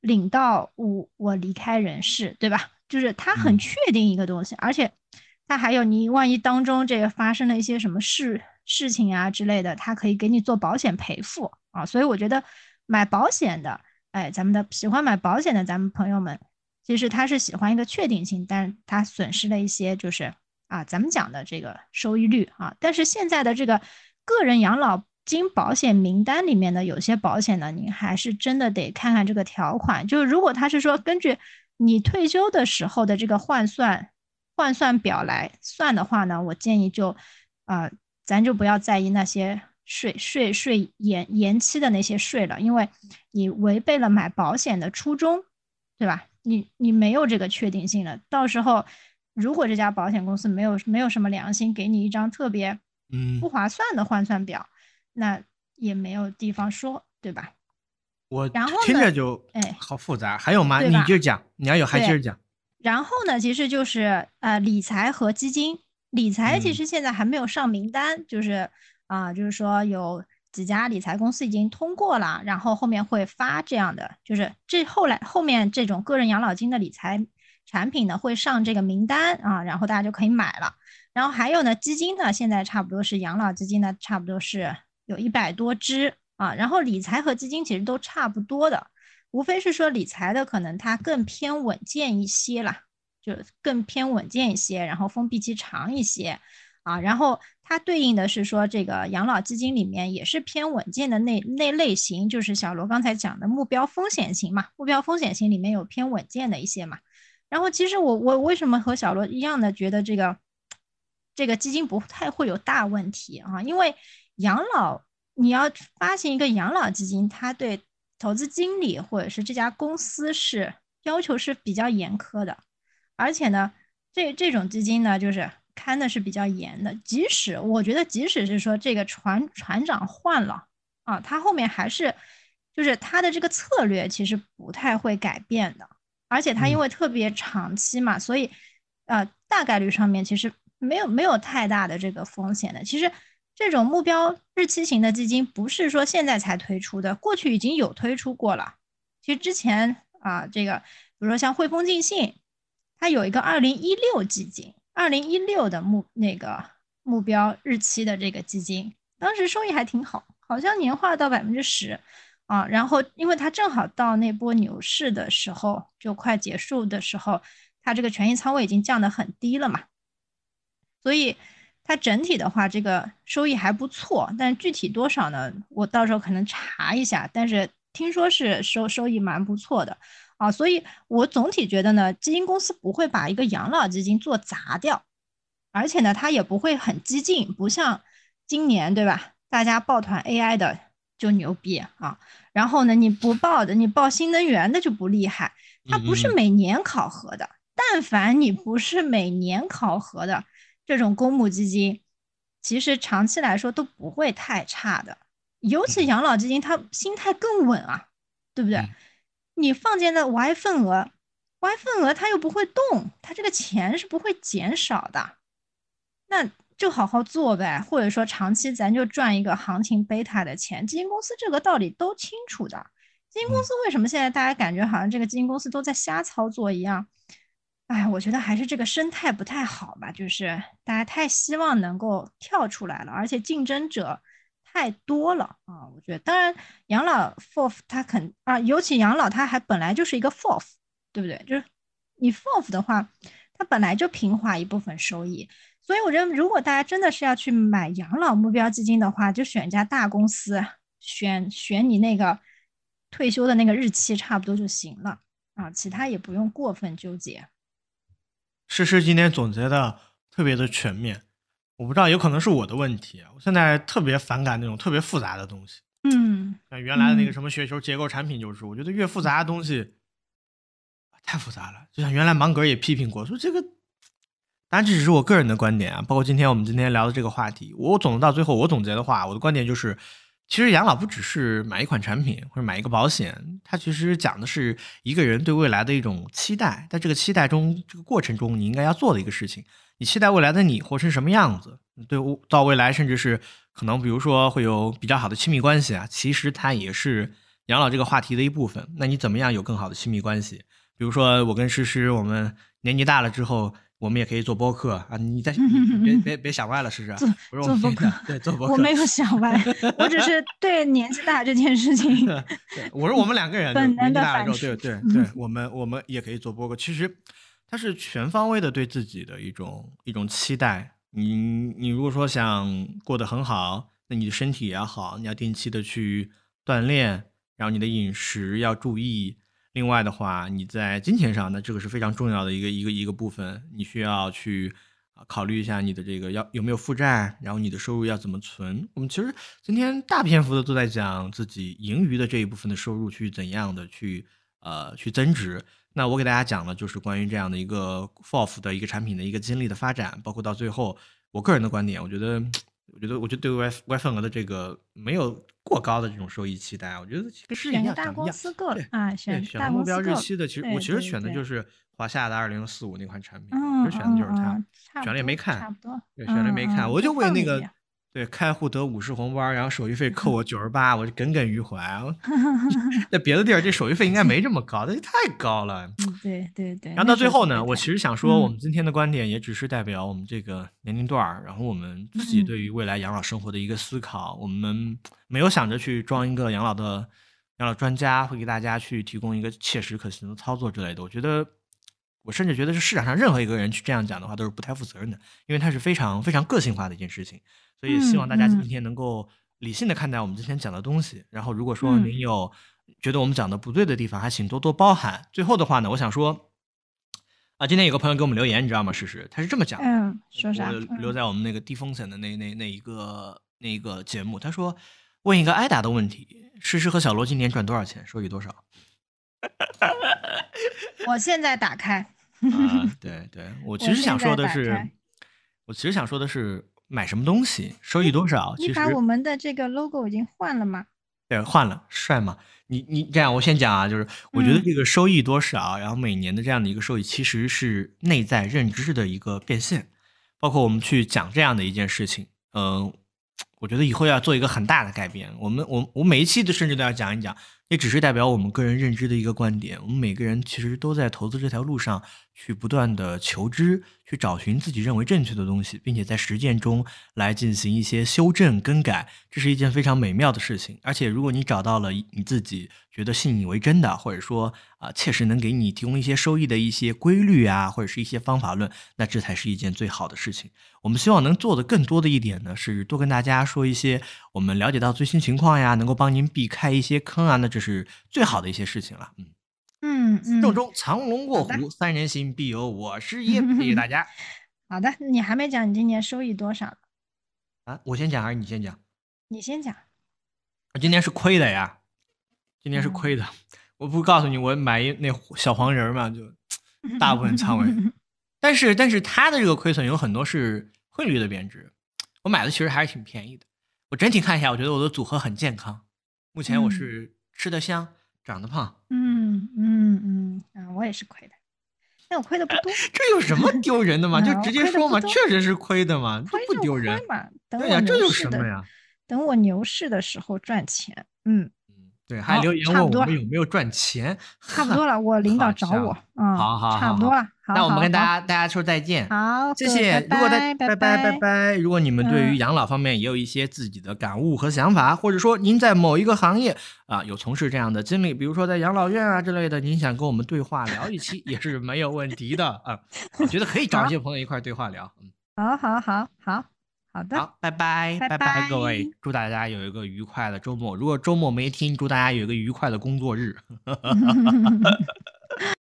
领到我我离开人世，对吧？就是它很确定一个东西，而且它还有你万一当中这个发生了一些什么事事情啊之类的，它可以给你做保险赔付。啊，所以我觉得买保险的，哎，咱们的喜欢买保险的咱们朋友们，其实他是喜欢一个确定性，但他损失了一些，就是啊，咱们讲的这个收益率啊。但是现在的这个个人养老金保险名单里面的有些保险呢，您还是真的得看看这个条款。就是如果他是说根据你退休的时候的这个换算换算表来算的话呢，我建议就啊，咱就不要在意那些。税税税延延期的那些税了，因为你违背了买保险的初衷，对吧？你你没有这个确定性了，到时候如果这家保险公司没有没有什么良心，给你一张特别嗯不划算的换算表，那也没有地方说，对吧？我然后听着就哎好复杂，还有吗？你接着讲，你要有还接着讲。然后呢，其实就是呃理财和基金，理财其实现在还没有上名单，就是。啊，就是说有几家理财公司已经通过了，然后后面会发这样的，就是这后来后面这种个人养老金的理财产品呢会上这个名单啊，然后大家就可以买了。然后还有呢，基金呢现在差不多是养老基金呢，差不多是有一百多只啊。然后理财和基金其实都差不多的，无非是说理财的可能它更偏稳健一些啦，就更偏稳健一些，然后封闭期长一些。啊，然后它对应的是说，这个养老基金里面也是偏稳健的那那类型，就是小罗刚才讲的目标风险型嘛。目标风险型里面有偏稳健的一些嘛。然后其实我我为什么和小罗一样的觉得这个这个基金不太会有大问题啊？因为养老你要发行一个养老基金，它对投资经理或者是这家公司是要求是比较严苛的，而且呢，这这种基金呢就是。看的是比较严的，即使我觉得，即使是说这个船船长换了啊，他后面还是就是他的这个策略其实不太会改变的，而且他因为特别长期嘛，所以呃大概率上面其实没有没有太大的这个风险的。其实这种目标日期型的基金不是说现在才推出的，过去已经有推出过了。其实之前啊，这个比如说像汇丰、晋信它有一个二零一六基金，二零一六的目那个目标日期的这个基金，当时收益还挺好，好像年化到百分之十啊。然后因为它正好到那波牛市的时候，就快结束的时候，它这个权益仓位已经降得很低了嘛，所以它整体的话，这个收益还不错。但具体多少呢？我到时候可能查一下。但是听说是收收益蛮不错的。啊，所以我总体觉得呢，基金公司不会把一个养老基金做砸掉，而且呢，它也不会很激进，不像今年对吧？大家抱团 AI 的就牛逼啊，然后呢，你不报的，你报新能源的就不厉害。它不是每年考核的，但凡你不是每年考核的这种公募基金，其实长期来说都不会太差的。尤其养老基金，它心态更稳啊，对不对？你放进的 Y 份额，Y 份额它又不会动，它这个钱是不会减少的，那就好好做呗，或者说长期咱就赚一个行情贝塔的钱。基金公司这个道理都清楚的，基金公司为什么现在大家感觉好像这个基金公司都在瞎操作一样？哎，我觉得还是这个生态不太好吧，就是大家太希望能够跳出来了，而且竞争者。太多了啊！我觉得，当然，养老 FOF 它肯啊，尤其养老它还本来就是一个 FOF，对不对？就是你 FOF 的话，它本来就平滑一部分收益，所以我觉得，如果大家真的是要去买养老目标基金的话，就选一家大公司，选选你那个退休的那个日期差不多就行了啊，其他也不用过分纠结。诗诗今天总结的特别的全面。我不知道，有可能是我的问题。我现在特别反感那种特别复杂的东西。嗯，像原来的那个什么雪球结构产品，就是我觉得越复杂的东西太复杂了。就像原来芒格也批评过，说这个，当然这只是我个人的观点啊。包括今天我们今天聊的这个话题，我总到最后我总结的话，我的观点就是，其实养老不只是买一款产品或者买一个保险，它其实讲的是一个人对未来的一种期待，在这个期待中，这个过程中你应该要做的一个事情。你期待未来的你活成什么样子？对，到未来甚至是可能，比如说会有比较好的亲密关系啊，其实它也是养老这个话题的一部分。那你怎么样有更好的亲密关系？比如说我跟诗诗，我们年纪大了之后，我们也可以做播客啊。你在别别别想歪了，诗诗。做做播客，对，做 播客。我没有 想歪，我只是对年纪大这件事情。对，我说我们两个人年纪大了之后，对对对，我们我们也可以做播客。其实。它是全方位的对自己的一种一种期待。你你如果说想过得很好，那你的身体也要好，你要定期的去锻炼，然后你的饮食要注意。另外的话，你在金钱上，那这个是非常重要的一个一个一个部分，你需要去考虑一下你的这个要有没有负债，然后你的收入要怎么存。我们其实今天大篇幅的都在讲自己盈余的这一部分的收入去怎样的去呃去增值。那我给大家讲了，就是关于这样的一个 FOF 的一个产品的一个经历的发展，包括到最后，我个人的观点，我觉得，我觉得，我觉得对 Y Y 份额的这个没有过高的这种收益期待，我觉得跟是一样，大公司够了啊，选选目标日期的，其实我其实选的就是华夏的二零四五那款产品，其实选的就是它，选了也没看，差不多，对，选了也没看，我就为那个。对，开户得五十红包，然后手续费扣我九十八，我就耿耿于怀。在别的地儿，这手续费应该没这么高，这太高了。对对对。然后到最后呢，我其实想说，我们今天的观点也只是代表我们这个年龄段儿，然后我们自己对于未来养老生活的一个思考。我们没有想着去装一个养老的养老专家，会给大家去提供一个切实可行的操作之类的。我觉得，我甚至觉得是市场上任何一个人去这样讲的话，都是不太负责任的，因为它是非常非常个性化的一件事情。所以希望大家今天能够理性的看待我们今天讲的东西。然后，如果说您有觉得我们讲的不对的地方，还请多多包涵。最后的话呢，我想说，啊，今天有个朋友给我们留言，你知道吗？诗诗，他是这么讲的，嗯，说啥？留在我们那个低风险的那那那一个那一个节目，他说问一个挨打的问题：诗诗和小罗今年赚多少钱？收益多少？我现在打开。啊，对对，我其实想说的是，我其实想说的是。买什么东西，收益多少？你把我们的这个 logo 已经换了吗？对，换了，帅吗？你你这样，我先讲啊，就是我觉得这个收益多少，然后每年的这样的一个收益，其实是内在认知的一个变现。包括我们去讲这样的一件事情，嗯，我觉得以后要做一个很大的改变。我们我我每一期都甚至都要讲一讲，也只是代表我们个人认知的一个观点。我们每个人其实都在投资这条路上去不断的求知，去找寻自己认为正确的东西，并且在实践中来进行一些修正更改，这是一件非常美妙的事情。而且如果你找到了你自己觉得信以为真的，或者说啊切实能给你提供一些收益的一些规律啊，或者是一些方法论，那这才是一件最好的事情。我们希望能做的更多的一点呢，是多跟大家说一些我们了解到最新情况呀，能够帮您避开一些坑啊，那这是最好的一些事情了。嗯嗯嗯，正中藏龙卧虎，三人行必有我师 焉。谢谢大家 好的，你还没讲你今年收益多少呢？啊！我先讲还是你先讲？你先讲。我今年是亏的呀，今天是嗯亏的。我不告诉你，我买一那小黄人儿嘛，就 大部分仓位。但是但是它的这个亏损有很多是汇率的贬值，我买的其实还是挺便宜的。我整体看一下，我觉得我的组合很健康。目前我嗯是吃得香，长得胖，嗯嗯嗯啊，我也是亏的，但我亏的不多，这有什么 丢人的嘛？就啊直接说嘛，确实是亏的嘛，这亏不丢人亏。嘛。等对呀，我这有什么呀？等我牛市的时候赚钱。嗯，嗯，对，还好留言问我们有没有赚钱，差不多了，我领导找我。嗯，好好差不多了。好那我们跟大家大家说再见。好，谢谢。如果大拜拜拜拜拜。如果你们对于嗯养老方面也有一些自己的感悟和想法，或者说您在某一个行业啊有从事这样的经历，比如说在养老院啊之类的，您想跟我们对话聊一期也是没有问题的啊。我觉得可以找一些朋友一块儿对话聊。嗯，好好好好好的，好，拜拜拜拜拜，各位，祝大家有一个愉快的周末。如果周末没听，祝大家有一个愉快的工作日。